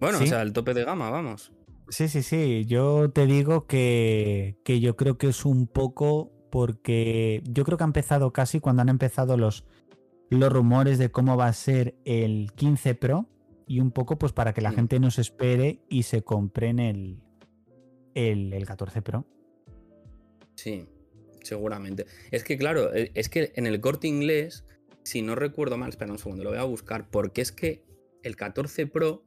Bueno, o sea, el tope de gama, vamos. Sí, sí, sí. Yo te digo que, que yo creo que es un poco porque yo creo que ha empezado casi cuando han empezado los, los rumores de cómo va a ser el 15 Pro y un poco pues para que la gente nos espere y se compren el, el, el 14 Pro. Sí, seguramente. Es que claro, e, es que en el corte inglés, si no recuerdo mal, espera un segundo, lo voy a buscar, porque es que el 14 Pro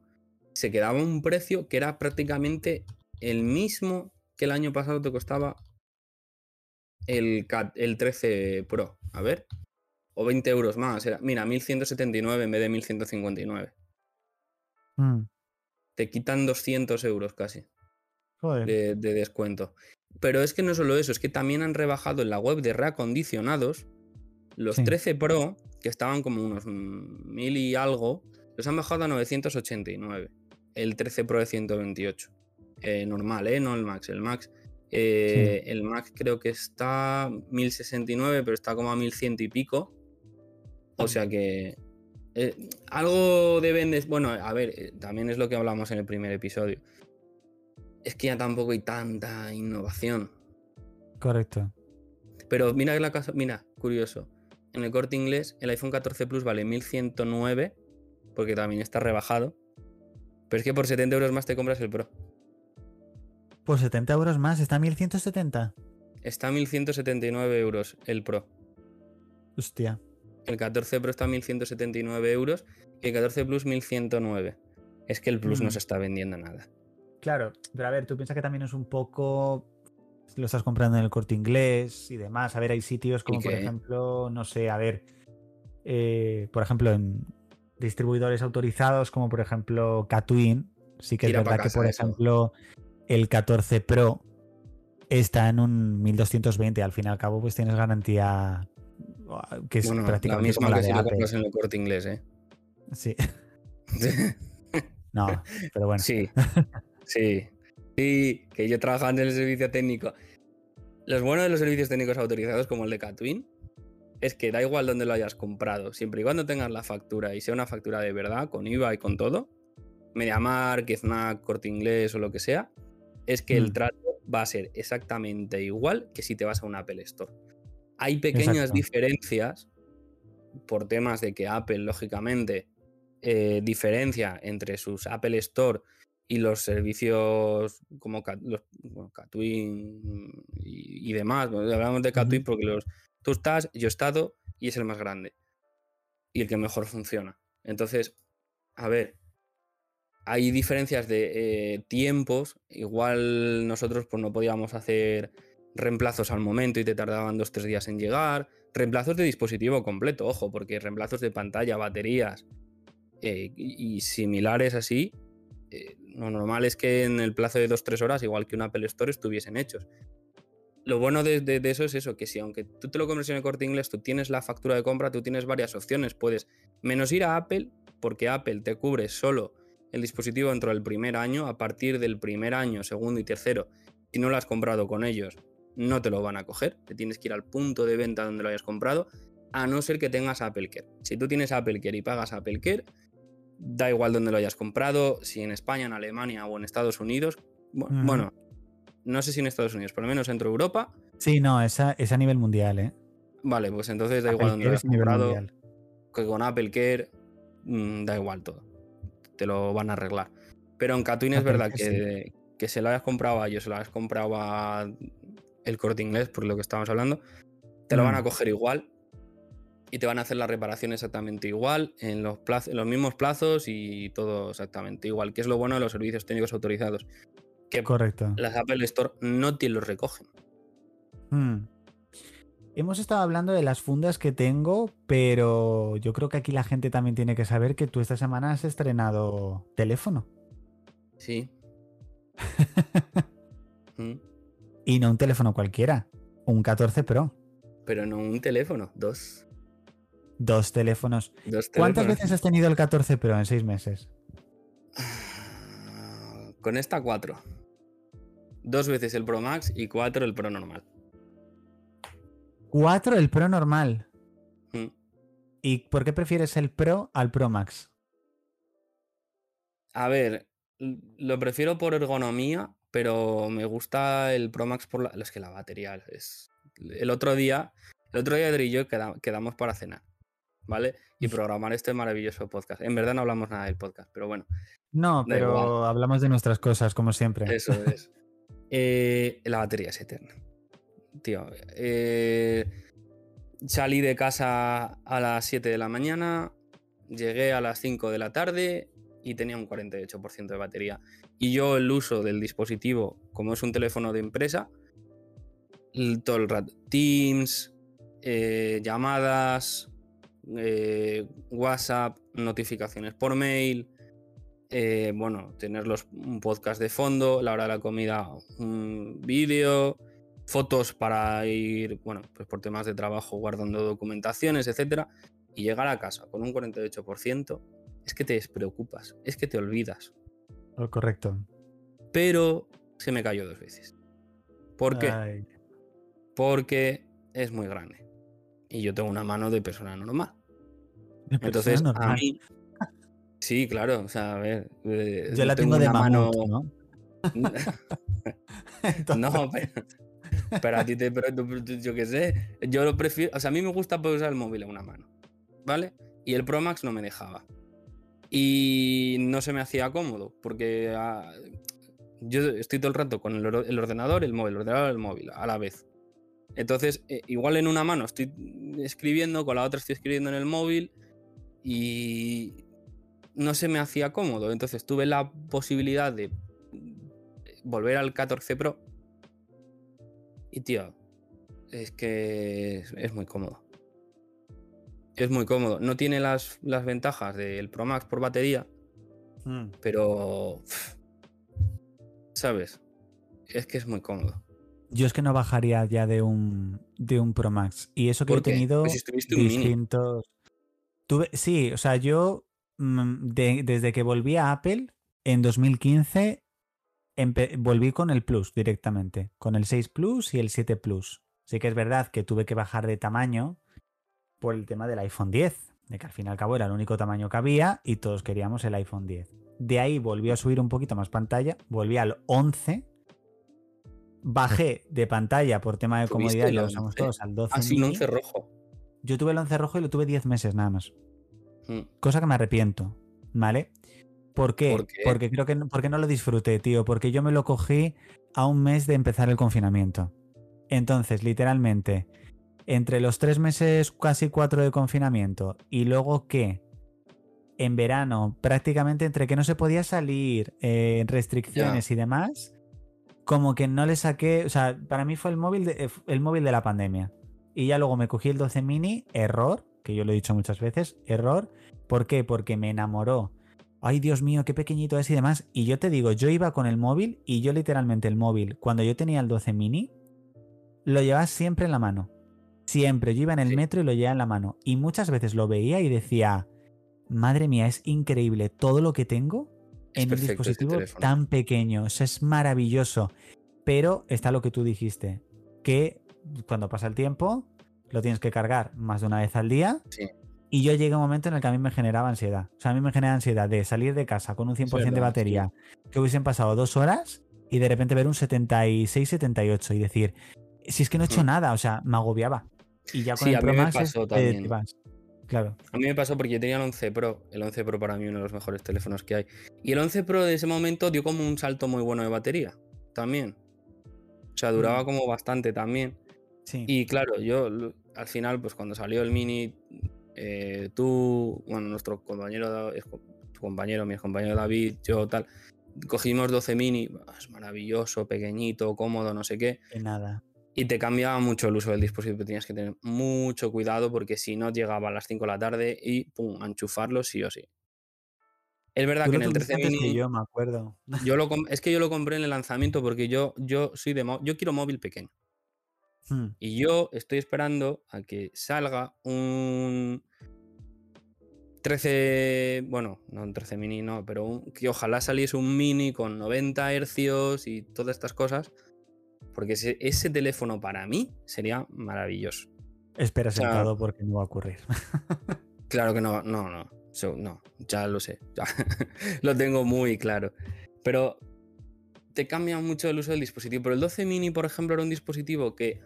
se quedaba un precio que era prácticamente el mismo que el año pasado te costaba el, el 13 Pro. A ver. O 20 euros más. Era, mira, 1179 en vez de 1159. Mm. Te quitan 200 euros casi. De, descuento. Pero es que no solo eso, es que también han rebajado en la web de reacondicionados los 13 Pro, que estaban como unos mil y algo, los han bajado a 989. El 13 Pro de 128. Eh, normal, ¿eh? No el Max. El Max eh, el Mac creo que está 1069, pero está como a 1100 y pico. O sea que eh, algo deben de... Bueno, a ver, también es lo que hablamos en el primer episodio. Es que ya tampoco hay tanta innovación. Correcto. Pero mira la casa, mira, curioso. En el corte inglés, el iPhone 14 Plus vale 1109, porque también está rebajado. Pero es que por 70 euros más te compras el Pro. Por 70 euros más, ¿está a 1170? Está a 1179 euros el Pro. Hostia. El 14 Pro está a 1179 euros y el 14 Plus 1109. Es que el Plus no mm. se está vendiendo nada. Claro, pero a ver, tú piensas que también es un poco. Lo estás comprando en el corte inglés y demás. A ver, hay sitios como, por ejemplo, no sé, a ver. Eh, por ejemplo, en distribuidores autorizados, como por ejemplo Catwin. Sí que es verdad que, por ejemplo, el 14 Pro está en un 1220. Al fin y al cabo, pues tienes garantía que es prácticamente la misma la que si lo compras en el corte inglés, ¿eh? Sí. [laughs] no, pero bueno. Sí, [laughs] sí. Sí, que yo trabajaba en el servicio técnico. Los buenos de los servicios técnicos autorizados, como el de Catwin, es que da igual dónde lo hayas comprado, siempre y cuando tengas la factura y sea una factura de verdad, con IVA y con todo, MediaMark, Snack, Corte Inglés o lo que sea, es que el mm. trato va a ser exactamente igual que si te vas a un Apple Store. Hay pequeñas diferencias por temas de que Apple, lógicamente, eh, diferencia entre sus Apple Store y los servicios como Catwin y, demás. Hablamos de Catwin porque los, tú estás, yo he estado y es el más grande y el que mejor funciona. Entonces, a ver, hay diferencias de eh, tiempos. Igual nosotros pues, no podíamos hacer reemplazos al momento y te tardaban dos o tres días en llegar. Reemplazos de dispositivo completo, ojo, porque reemplazos de pantalla, baterías eh, y, similares así, eh, lo normal es que en el plazo de dos o tres horas, igual que un Apple Store, estuviesen hechos. Lo bueno de, de, eso es eso, que si aunque tú te lo compres en el corte inglés, tú tienes la factura de compra, tú tienes varias opciones. Puedes menos ir a Apple, porque Apple te cubre solo el dispositivo dentro del primer año, a partir del primer año, segundo y tercero, si no lo has comprado con ellos, no te lo van a coger. Te tienes que ir al punto de venta donde lo hayas comprado, a no ser que tengas Apple Care. Si tú tienes Apple Care y pagas Apple Care, da igual donde lo hayas comprado, si en España, en Alemania o en Estados Unidos. Bueno, no sé si en Estados Unidos, por lo menos entre Europa. Sí, no, es a, es a nivel mundial, ¿eh? Vale, pues entonces da igual donde lo hayas comprado. Que con Apple Care mm, da igual todo te lo van a arreglar. Pero en Catwin es verdad que, que se lo hayas comprado a ellos, se lo hayas comprado a el corte inglés, por lo que estamos hablando, te lo van a mm. coger igual y te van a hacer la reparación exactamente igual, en los, en los mismos plazos y todo exactamente igual, que es lo bueno de los servicios técnicos autorizados. Que Correcto. las Apple Store no te los recogen. Mm. Hemos estado hablando de las fundas que tengo, pero yo creo que aquí la gente también tiene que saber que tú esta semana has estrenado teléfono. Sí. [laughs] Mm. Y no un teléfono cualquiera, un 14 Pro. Pero no un teléfono, dos. Dos teléfonos. ¿Cuántas veces has tenido el 14 Pro en seis meses? Con esta 4. Dos veces el Pro Max y 4 el Pro normal. 4 el Pro normal. Mm. ¿Y por qué prefieres el Pro al Pro Max? A ver, lo prefiero por ergonomía, pero me gusta el Pro Max por la... Es que la batería es... El otro día, el otro día Adri y yo queda- quedamos para cenar, ¿vale? Y programar este maravilloso podcast. En verdad no hablamos nada del podcast, pero bueno, No, pero hablamos de nuestras cosas, como siempre. eso es. [laughs] Eh, la batería es eterna. Tío, eh, salí de casa a las 7 de la mañana, llegué a las 5 de la tarde y tenía un 48% de batería. Y yo el uso del dispositivo, como es un teléfono de empresa, todo el rato, Teams, eh, llamadas, eh, WhatsApp, notificaciones por mail, eh, bueno, tener los- un podcast de fondo, la hora de la comida, un vídeo, fotos para ir, bueno, pues por temas de trabajo guardando documentaciones, etcétera, y llegar a casa con un 48%, es que te despreocupas, es que te olvidas. Oh, Correcto. Pero se me cayó dos veces. ¿Por qué? Ay, Porque es muy grande. Y yo tengo una mano de persona normal. de persona Entonces, a mí. Sí, claro, o sea, a ver. eh, Yo la tengo de mano- [laughs] ¿no? [laughs] Pero, pero a ti te. Pero, yo qué sé. Yo lo prefiero. O sea, a mí me gusta poder usar el móvil en una mano. ¿Vale? Y el Pro Max no me dejaba. Y no se me hacía cómodo. Porque ah, yo estoy todo el rato con el, or- el ordenador, el móvil, el ordenador, el móvil, a la vez. Entonces, eh, igual en una mano estoy escribiendo, con la otra estoy escribiendo en el móvil. Y no se me hacía cómodo. Entonces tuve la posibilidad de volver al 14 Pro. Y tío, es que es, es muy cómodo. Es muy cómodo. No tiene las, las ventajas del Pro Max por batería, Mm. pero... pff, ¿Sabes? Es que es muy cómodo. Yo es que no bajaría ya de un, de un Pro Max. Y eso que he tenido Pues si distintos. Tuve, sí, o sea, yo mm, de- desde que volví a Apple en 2015 empe- volví con el Plus directamente, con el 6 Plus y el 7 Plus. Sí que es verdad que tuve que bajar de tamaño por el tema del iPhone 10, de que al fin y al cabo era el único tamaño que había y todos queríamos el iPhone 10. De ahí volví a subir un poquito más pantalla, volví al 11, bajé de pantalla por tema de ¿Tuviste comodidad, ya lo usamos 11? todos, al 12 Ah, sí, un mini. 11 rojo. Yo tuve el 11 rojo y lo tuve 10 meses nada más. Mm. Cosa que me arrepiento, ¿vale? ¿Por qué? ¿Por qué? Porque creo que no, porque no lo disfruté, tío. Porque yo me lo cogí a un mes de empezar el confinamiento. Entonces, literalmente, entre los tres meses, casi cuatro de confinamiento, y luego que en verano, prácticamente entre que no se podía salir, eh, restricciones y demás, como que no le saqué. O sea, para mí fue el móvil de, el móvil de la pandemia. Y ya luego me cogí el 12 mini, error, que yo lo he dicho muchas veces, error. ¿Por qué? Porque me enamoró. Ay, Dios mío, qué pequeñito es y demás. Y yo te digo, yo iba con el móvil y yo literalmente el móvil, cuando yo tenía el 12 mini, lo llevaba siempre en la mano. Siempre. Yo iba en el Sí. metro y lo llevaba en la mano. Y muchas veces lo veía y decía, madre mía, es increíble todo lo que tengo Es en un este dispositivo tan pequeño. O sea, es maravilloso. Pero está lo que tú dijiste, que cuando pasa el tiempo lo tienes que cargar más de una vez al día. Sí. Y yo llegué a un momento en el que a mí me generaba ansiedad. O sea, a mí me genera ansiedad de salir de casa con un 100% de verdad, batería, que hubiesen pasado dos horas y de repente ver un 76-78 y decir, si es que no he hecho Mm. nada, o sea, me agobiaba. Y ya con Sí, el Pro Max es- pasó te- también. te vas. Claro. A mí me pasó porque yo tenía el 11 Pro. El 11 Pro para mí uno de los mejores teléfonos que hay. Y el 11 Pro de ese momento dio como un salto muy bueno de batería. También. O sea, duraba Mm. como bastante también. Sí. Y claro, yo al final, pues cuando salió el Mini, eh, tú, bueno, nuestro compañero, tu compañero, mi compañero David, yo tal, cogimos 12 Mini, es maravilloso, pequeñito, cómodo, no sé qué. de nada. Y te cambiaba mucho el uso del dispositivo. Tenías que tener mucho cuidado porque si no llegaba a las 5 de la tarde y pum, a enchufarlo sí o sí. Es verdad Tú que en el tuviste 13 antes que mini. yo, me acuerdo. Yo lo, [laughs] es que yo lo compré en el lanzamiento porque yo, yo soy de yo quiero móvil pequeño. Hmm. Y yo estoy esperando a que salga un 13, bueno, no un 13 mini, no, pero un- que ojalá saliese un mini con 90 hercios y todas estas cosas, porque ese, ese teléfono para mí sería maravilloso. Espera sentado porque no va a ocurrir. [laughs] Claro que no, no, no, so- no, ya lo sé, ya [laughs] lo tengo muy claro. Pero te cambia mucho el uso del dispositivo. Pero el 12 mini, por ejemplo, era un dispositivo que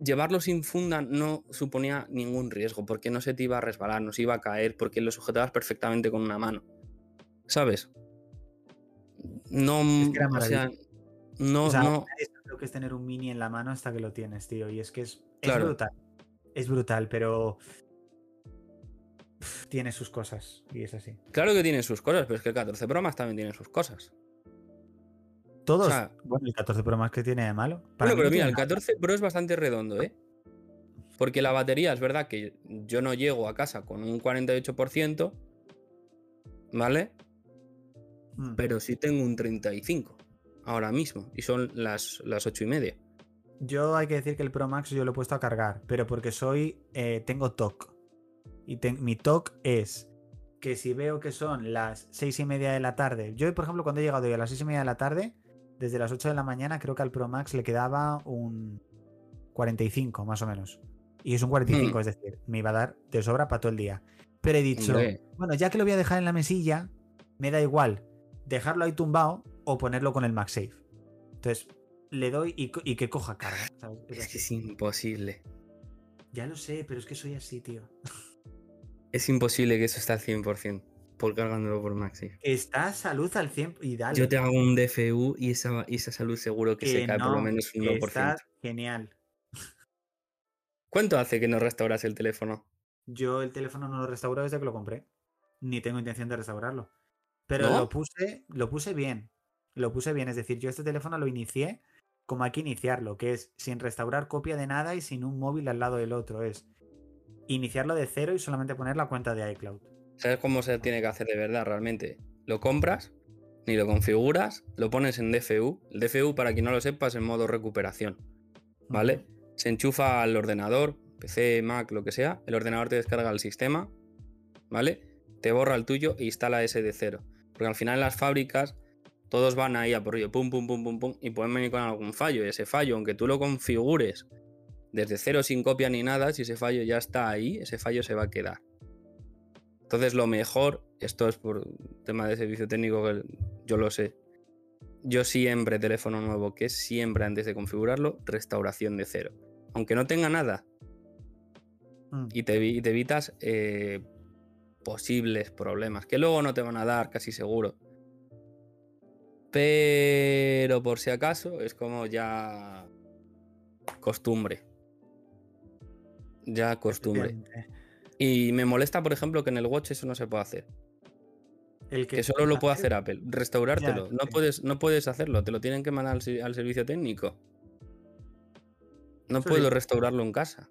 llevarlo sin funda no suponía ningún riesgo, porque no se te iba a resbalar, no se iba a caer, porque lo sujetabas perfectamente con una mano. ¿Sabes? No, que era o sea, maravilloso. no, o sea, no, lo que es tener un mini en la mano hasta que lo tienes, tío. Y es que es, es brutal. Es brutal, pero tiene sus cosas. Y es así. claro que tiene sus cosas, pero es que el 14 Pro Max también tiene sus cosas. Todos. O sea- bueno, el 14 Pro Max que tiene de malo. Para Bueno, pero no mira, el 14 Pro es bastante redondo, ¿eh? Porque la batería es verdad que yo no llego a casa con un 48%, ¿vale? Mm. Pero sí tengo un 35 ahora mismo y son las, las 8 y media. Yo hay que decir que el Pro Max yo lo he puesto a cargar, pero porque soy. eh, tengo TOC. Y ten- mi TOC es que si veo que son las seis y media de la tarde. Yo, por ejemplo, cuando he llegado hoy a las seis y media de la tarde, desde las 8 de la mañana, creo que al Pro Max le quedaba un 45, más o menos. Y es un 45, Hmm. es decir, me iba a dar de sobra para todo el día. Pero he dicho, Hombre. bueno, ya que lo voy a dejar en la mesilla, me da igual dejarlo ahí tumbado o ponerlo con el MagSafe. Entonces, le doy y, y que coja carga. ¿sabes? Es que es imposible. Ya lo sé, pero es que soy así, tío. Es imposible que eso esté al 100% por cargándolo por Maxi. Está salud al 100 y dale. Yo te hago un DFU y esa, y esa salud seguro que, se cae por lo no, menos un que 1%. Está genial. ¿Cuánto hace que no restauras el teléfono? Yo el teléfono no lo restauro desde que lo compré. Ni tengo intención de restaurarlo. Pero ¿No? lo puse, lo puse bien. Lo puse bien. Es decir, yo este teléfono lo inicié como hay que iniciarlo, que es sin restaurar copia de nada y sin un móvil al lado del otro. Es iniciarlo de cero y solamente poner la cuenta de iCloud. ¿Sabes cómo se tiene que hacer de verdad realmente? Lo compras, ni lo configuras, lo pones en DFU. El DFU, para quien no lo sepa, es en modo recuperación. ¿Vale? Se enchufa al ordenador, PC, Mac, lo que sea. El ordenador te descarga el sistema, ¿vale? Te borra el tuyo e instala ese de cero. Porque al final en las fábricas todos van ahí a por ello, pum, pum, pum, pum, pum, y pueden venir con algún fallo. Y ese fallo, aunque tú lo configures desde cero sin copia ni nada, si ese fallo ya está ahí, ese fallo se va a quedar. Entonces lo mejor, esto es por tema de servicio técnico, que yo lo sé. Yo siempre, teléfono nuevo, que es siempre antes de configurarlo, restauración de cero. Aunque no tenga nada, Mm. y te, evi- y te evitas eh, posibles problemas, que luego no te van a dar, casi seguro. Pero por si acaso, es como ya costumbre. Ya costumbre. Y me molesta, por ejemplo, que en el Watch eso no se puede hacer. El Que solo lo puede hacer Apple, restaurártelo. Ya, no, sí. puedes, no puedes hacerlo, te lo tienen que mandar al, servicio técnico. No puedo restaurarlo en casa.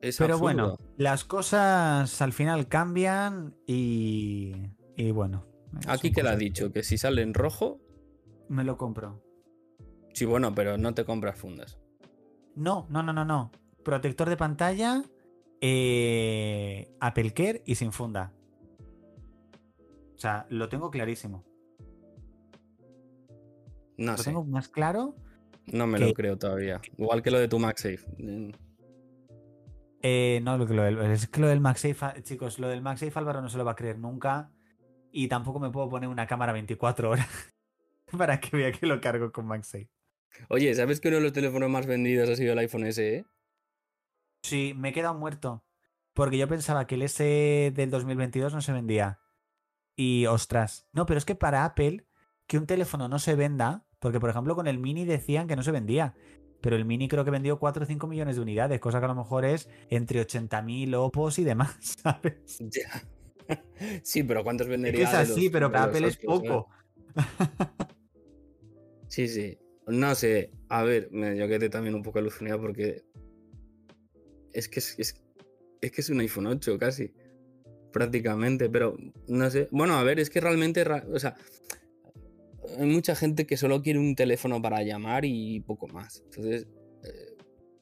Es Pero absurdo. bueno, las cosas al final cambian y, y bueno. Aquí son queda cosas dicho que que si sale en rojo, Me lo compro. sí, bueno, pero no te compras fundas. No, no, no, no, no. Protector de pantalla, eh, Apple Care y sin funda. O sea, lo tengo clarísimo. No lo sé, tengo más claro. no me que- lo creo todavía. Igual que lo de tu MagSafe. Eh, no, lo que lo del, es que lo del MagSafe, chicos, lo del MagSafe Álvaro no se lo va a creer nunca. Y tampoco me puedo poner una cámara 24 horas [laughs] para que vea que lo cargo con MagSafe. Oye, ¿sabes que uno de los teléfonos más vendidos ha sido el iPhone SE? Sí, me he quedado muerto. Porque yo pensaba que el S del 2022 no se vendía. Y ostras. No, pero es que para Apple, que un teléfono no se venda, porque por ejemplo con el Mini decían que no se vendía. Pero el Mini creo que vendió 4 o 5 millones de unidades, cosa que a lo mejor es entre 80.000 Opos y demás, [laughs] ¿sabes? Ya. [laughs] sí, pero ¿cuántos vendería? es así, los- pero para Apple es poco. Sí, sí. No sé. A ver, yo quedé también un poco alucinado porque. Es que es, es, es que es un iPhone 8 casi. Prácticamente, pero no sé. Bueno, a ver, es que realmente. O sea. Hay mucha gente que solo quiere un teléfono para llamar y poco más. Entonces, eh,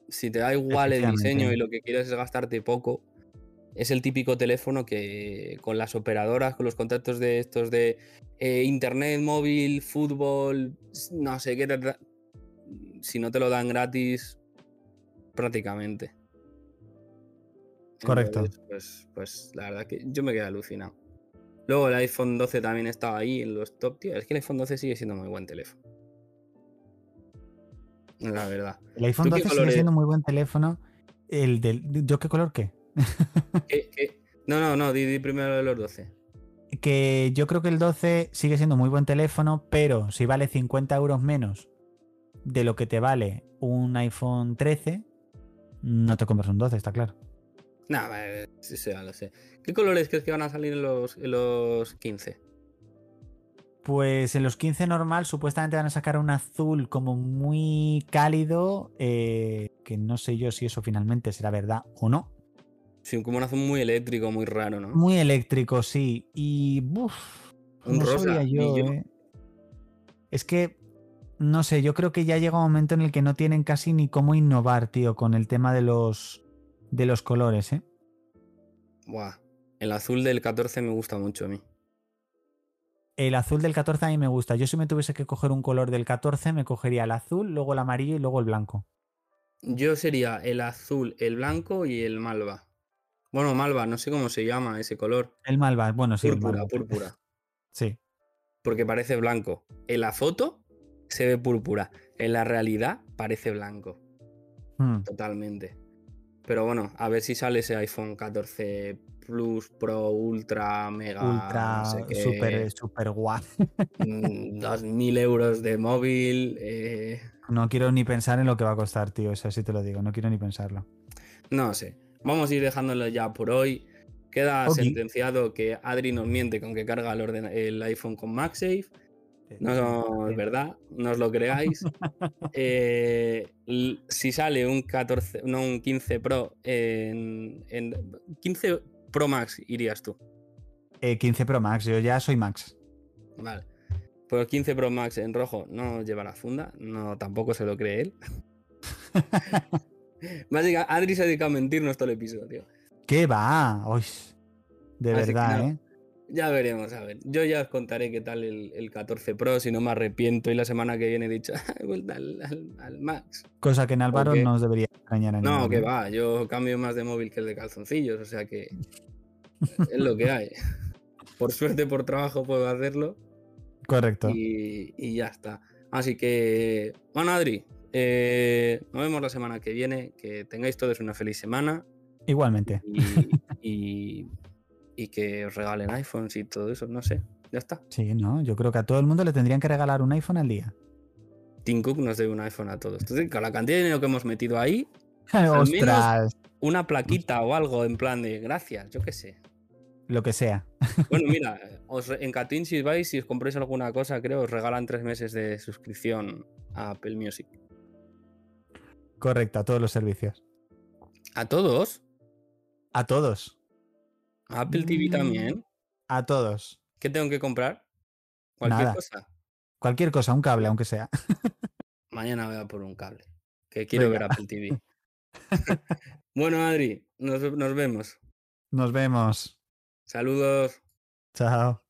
si te da igual el diseño y lo que quieres es gastarte poco, es el típico teléfono que con las operadoras, con los contratos de estos de eh, internet, móvil, fútbol, no sé qué, si no te lo dan gratis, prácticamente. Correcto. pues, pues la verdad que yo me quedé alucinado. Luego el iPhone 12 también estaba ahí en los top, tío. Es que el iPhone 12 sigue siendo muy buen teléfono. La verdad. El iPhone 12 sigue siendo muy buen teléfono. El del. ¿Yo qué color qué? [laughs] No, no, no, di, primero de los 12. Que yo creo que el 12 sigue siendo muy buen teléfono, pero si vale 50 euros menos de lo que te vale un iPhone 13, no te compras un 12, está claro. No, sí, sí, lo sé. ¿Qué colores crees que van a salir en los, en los 15? Pues en los 15 normal supuestamente van a sacar un azul como muy cálido, eh, que no sé yo si eso finalmente será verdad o no. Sí, como un azul muy eléctrico, muy raro, ¿no? Muy eléctrico, sí. Y... Uf, un rosa. Yo, eh. Es que, no sé, yo creo que ya llega un momento en el que no tienen casi ni cómo innovar, tío, con el tema de los, de los colores, ¿eh? Buah. El azul del 14 me gusta mucho a mí. El azul del 14 a mí me gusta. Yo si me tuviese que coger un color del 14, me cogería el azul, luego el amarillo y luego el blanco. Yo sería el azul, el blanco y el malva. Bueno, malva, no sé cómo se llama ese color. El malva, bueno, sí. Púrpura, púrpura. Sí. Porque parece blanco. En la foto se ve púrpura. En la realidad parece blanco. Hmm. Totalmente. Pero bueno, a ver si sale ese iPhone 14 Plus, Pro, Ultra, Mega. Ultra, super, super guay. 2.000 euros de móvil. Eh. No quiero ni pensar en lo que va a costar, tío. Eso sí te lo digo. No quiero ni pensarlo. No sé. Vamos a ir dejándolo ya por hoy. Queda sentenciado que Adri nos miente con que carga el, el iPhone con MagSafe. No es verdad, no os lo creáis. [laughs] Eh, si sale un 14, no un 15 Pro en, 15 Pro Max irías tú. 15 eh, Pro Max, yo ya soy Max. Vale. Pues 15 Pro Max en rojo no lleva la funda, no tampoco se lo cree él. [laughs] Adri se dedica a mentirnos todo el episodio. ¿Qué va? de verdad, ¿eh? Ya veremos, a ver. Yo ya os contaré qué tal el, 14 Pro, si no me arrepiento y la semana que viene he dicho, [laughs] he vuelto al, Max. Cosa que en Álvaro no os debería extrañar a No, que va, yo cambio más de móvil que el de calzoncillos, o sea que [laughs] es lo que hay. Por suerte, por trabajo puedo hacerlo. Correcto. Y, ya está. Así que, bueno, Adri, eh, nos vemos la semana que viene. Que tengáis todos una feliz semana. Igualmente. y y que os regalen iPhones y todo eso, no sé, ya está. Sí, no, yo creo que a todo el mundo le tendrían que regalar un iPhone al día. Tim Cook nos debe un iPhone a todos. Entonces, con la cantidad de dinero que hemos metido ahí, [laughs] Ostras. una plaquita o algo en plan de gracias, yo qué sé. Lo que sea. Bueno, [laughs] mira, os, en Catwin si vais, si os compráis alguna cosa, creo, os regalan tres meses de suscripción a Apple Music. Correcto, a todos los servicios. ¿A todos? A todos. Apple TV también. A todos. ¿Qué tengo que comprar? Cualquier cosa. Cualquier cosa, un cable, aunque sea. [laughs] Mañana voy a por un cable. Que quiero ver Apple TV. [laughs] [laughs] bueno, Adri, nos, nos vemos. Nos vemos. Saludos. Chao.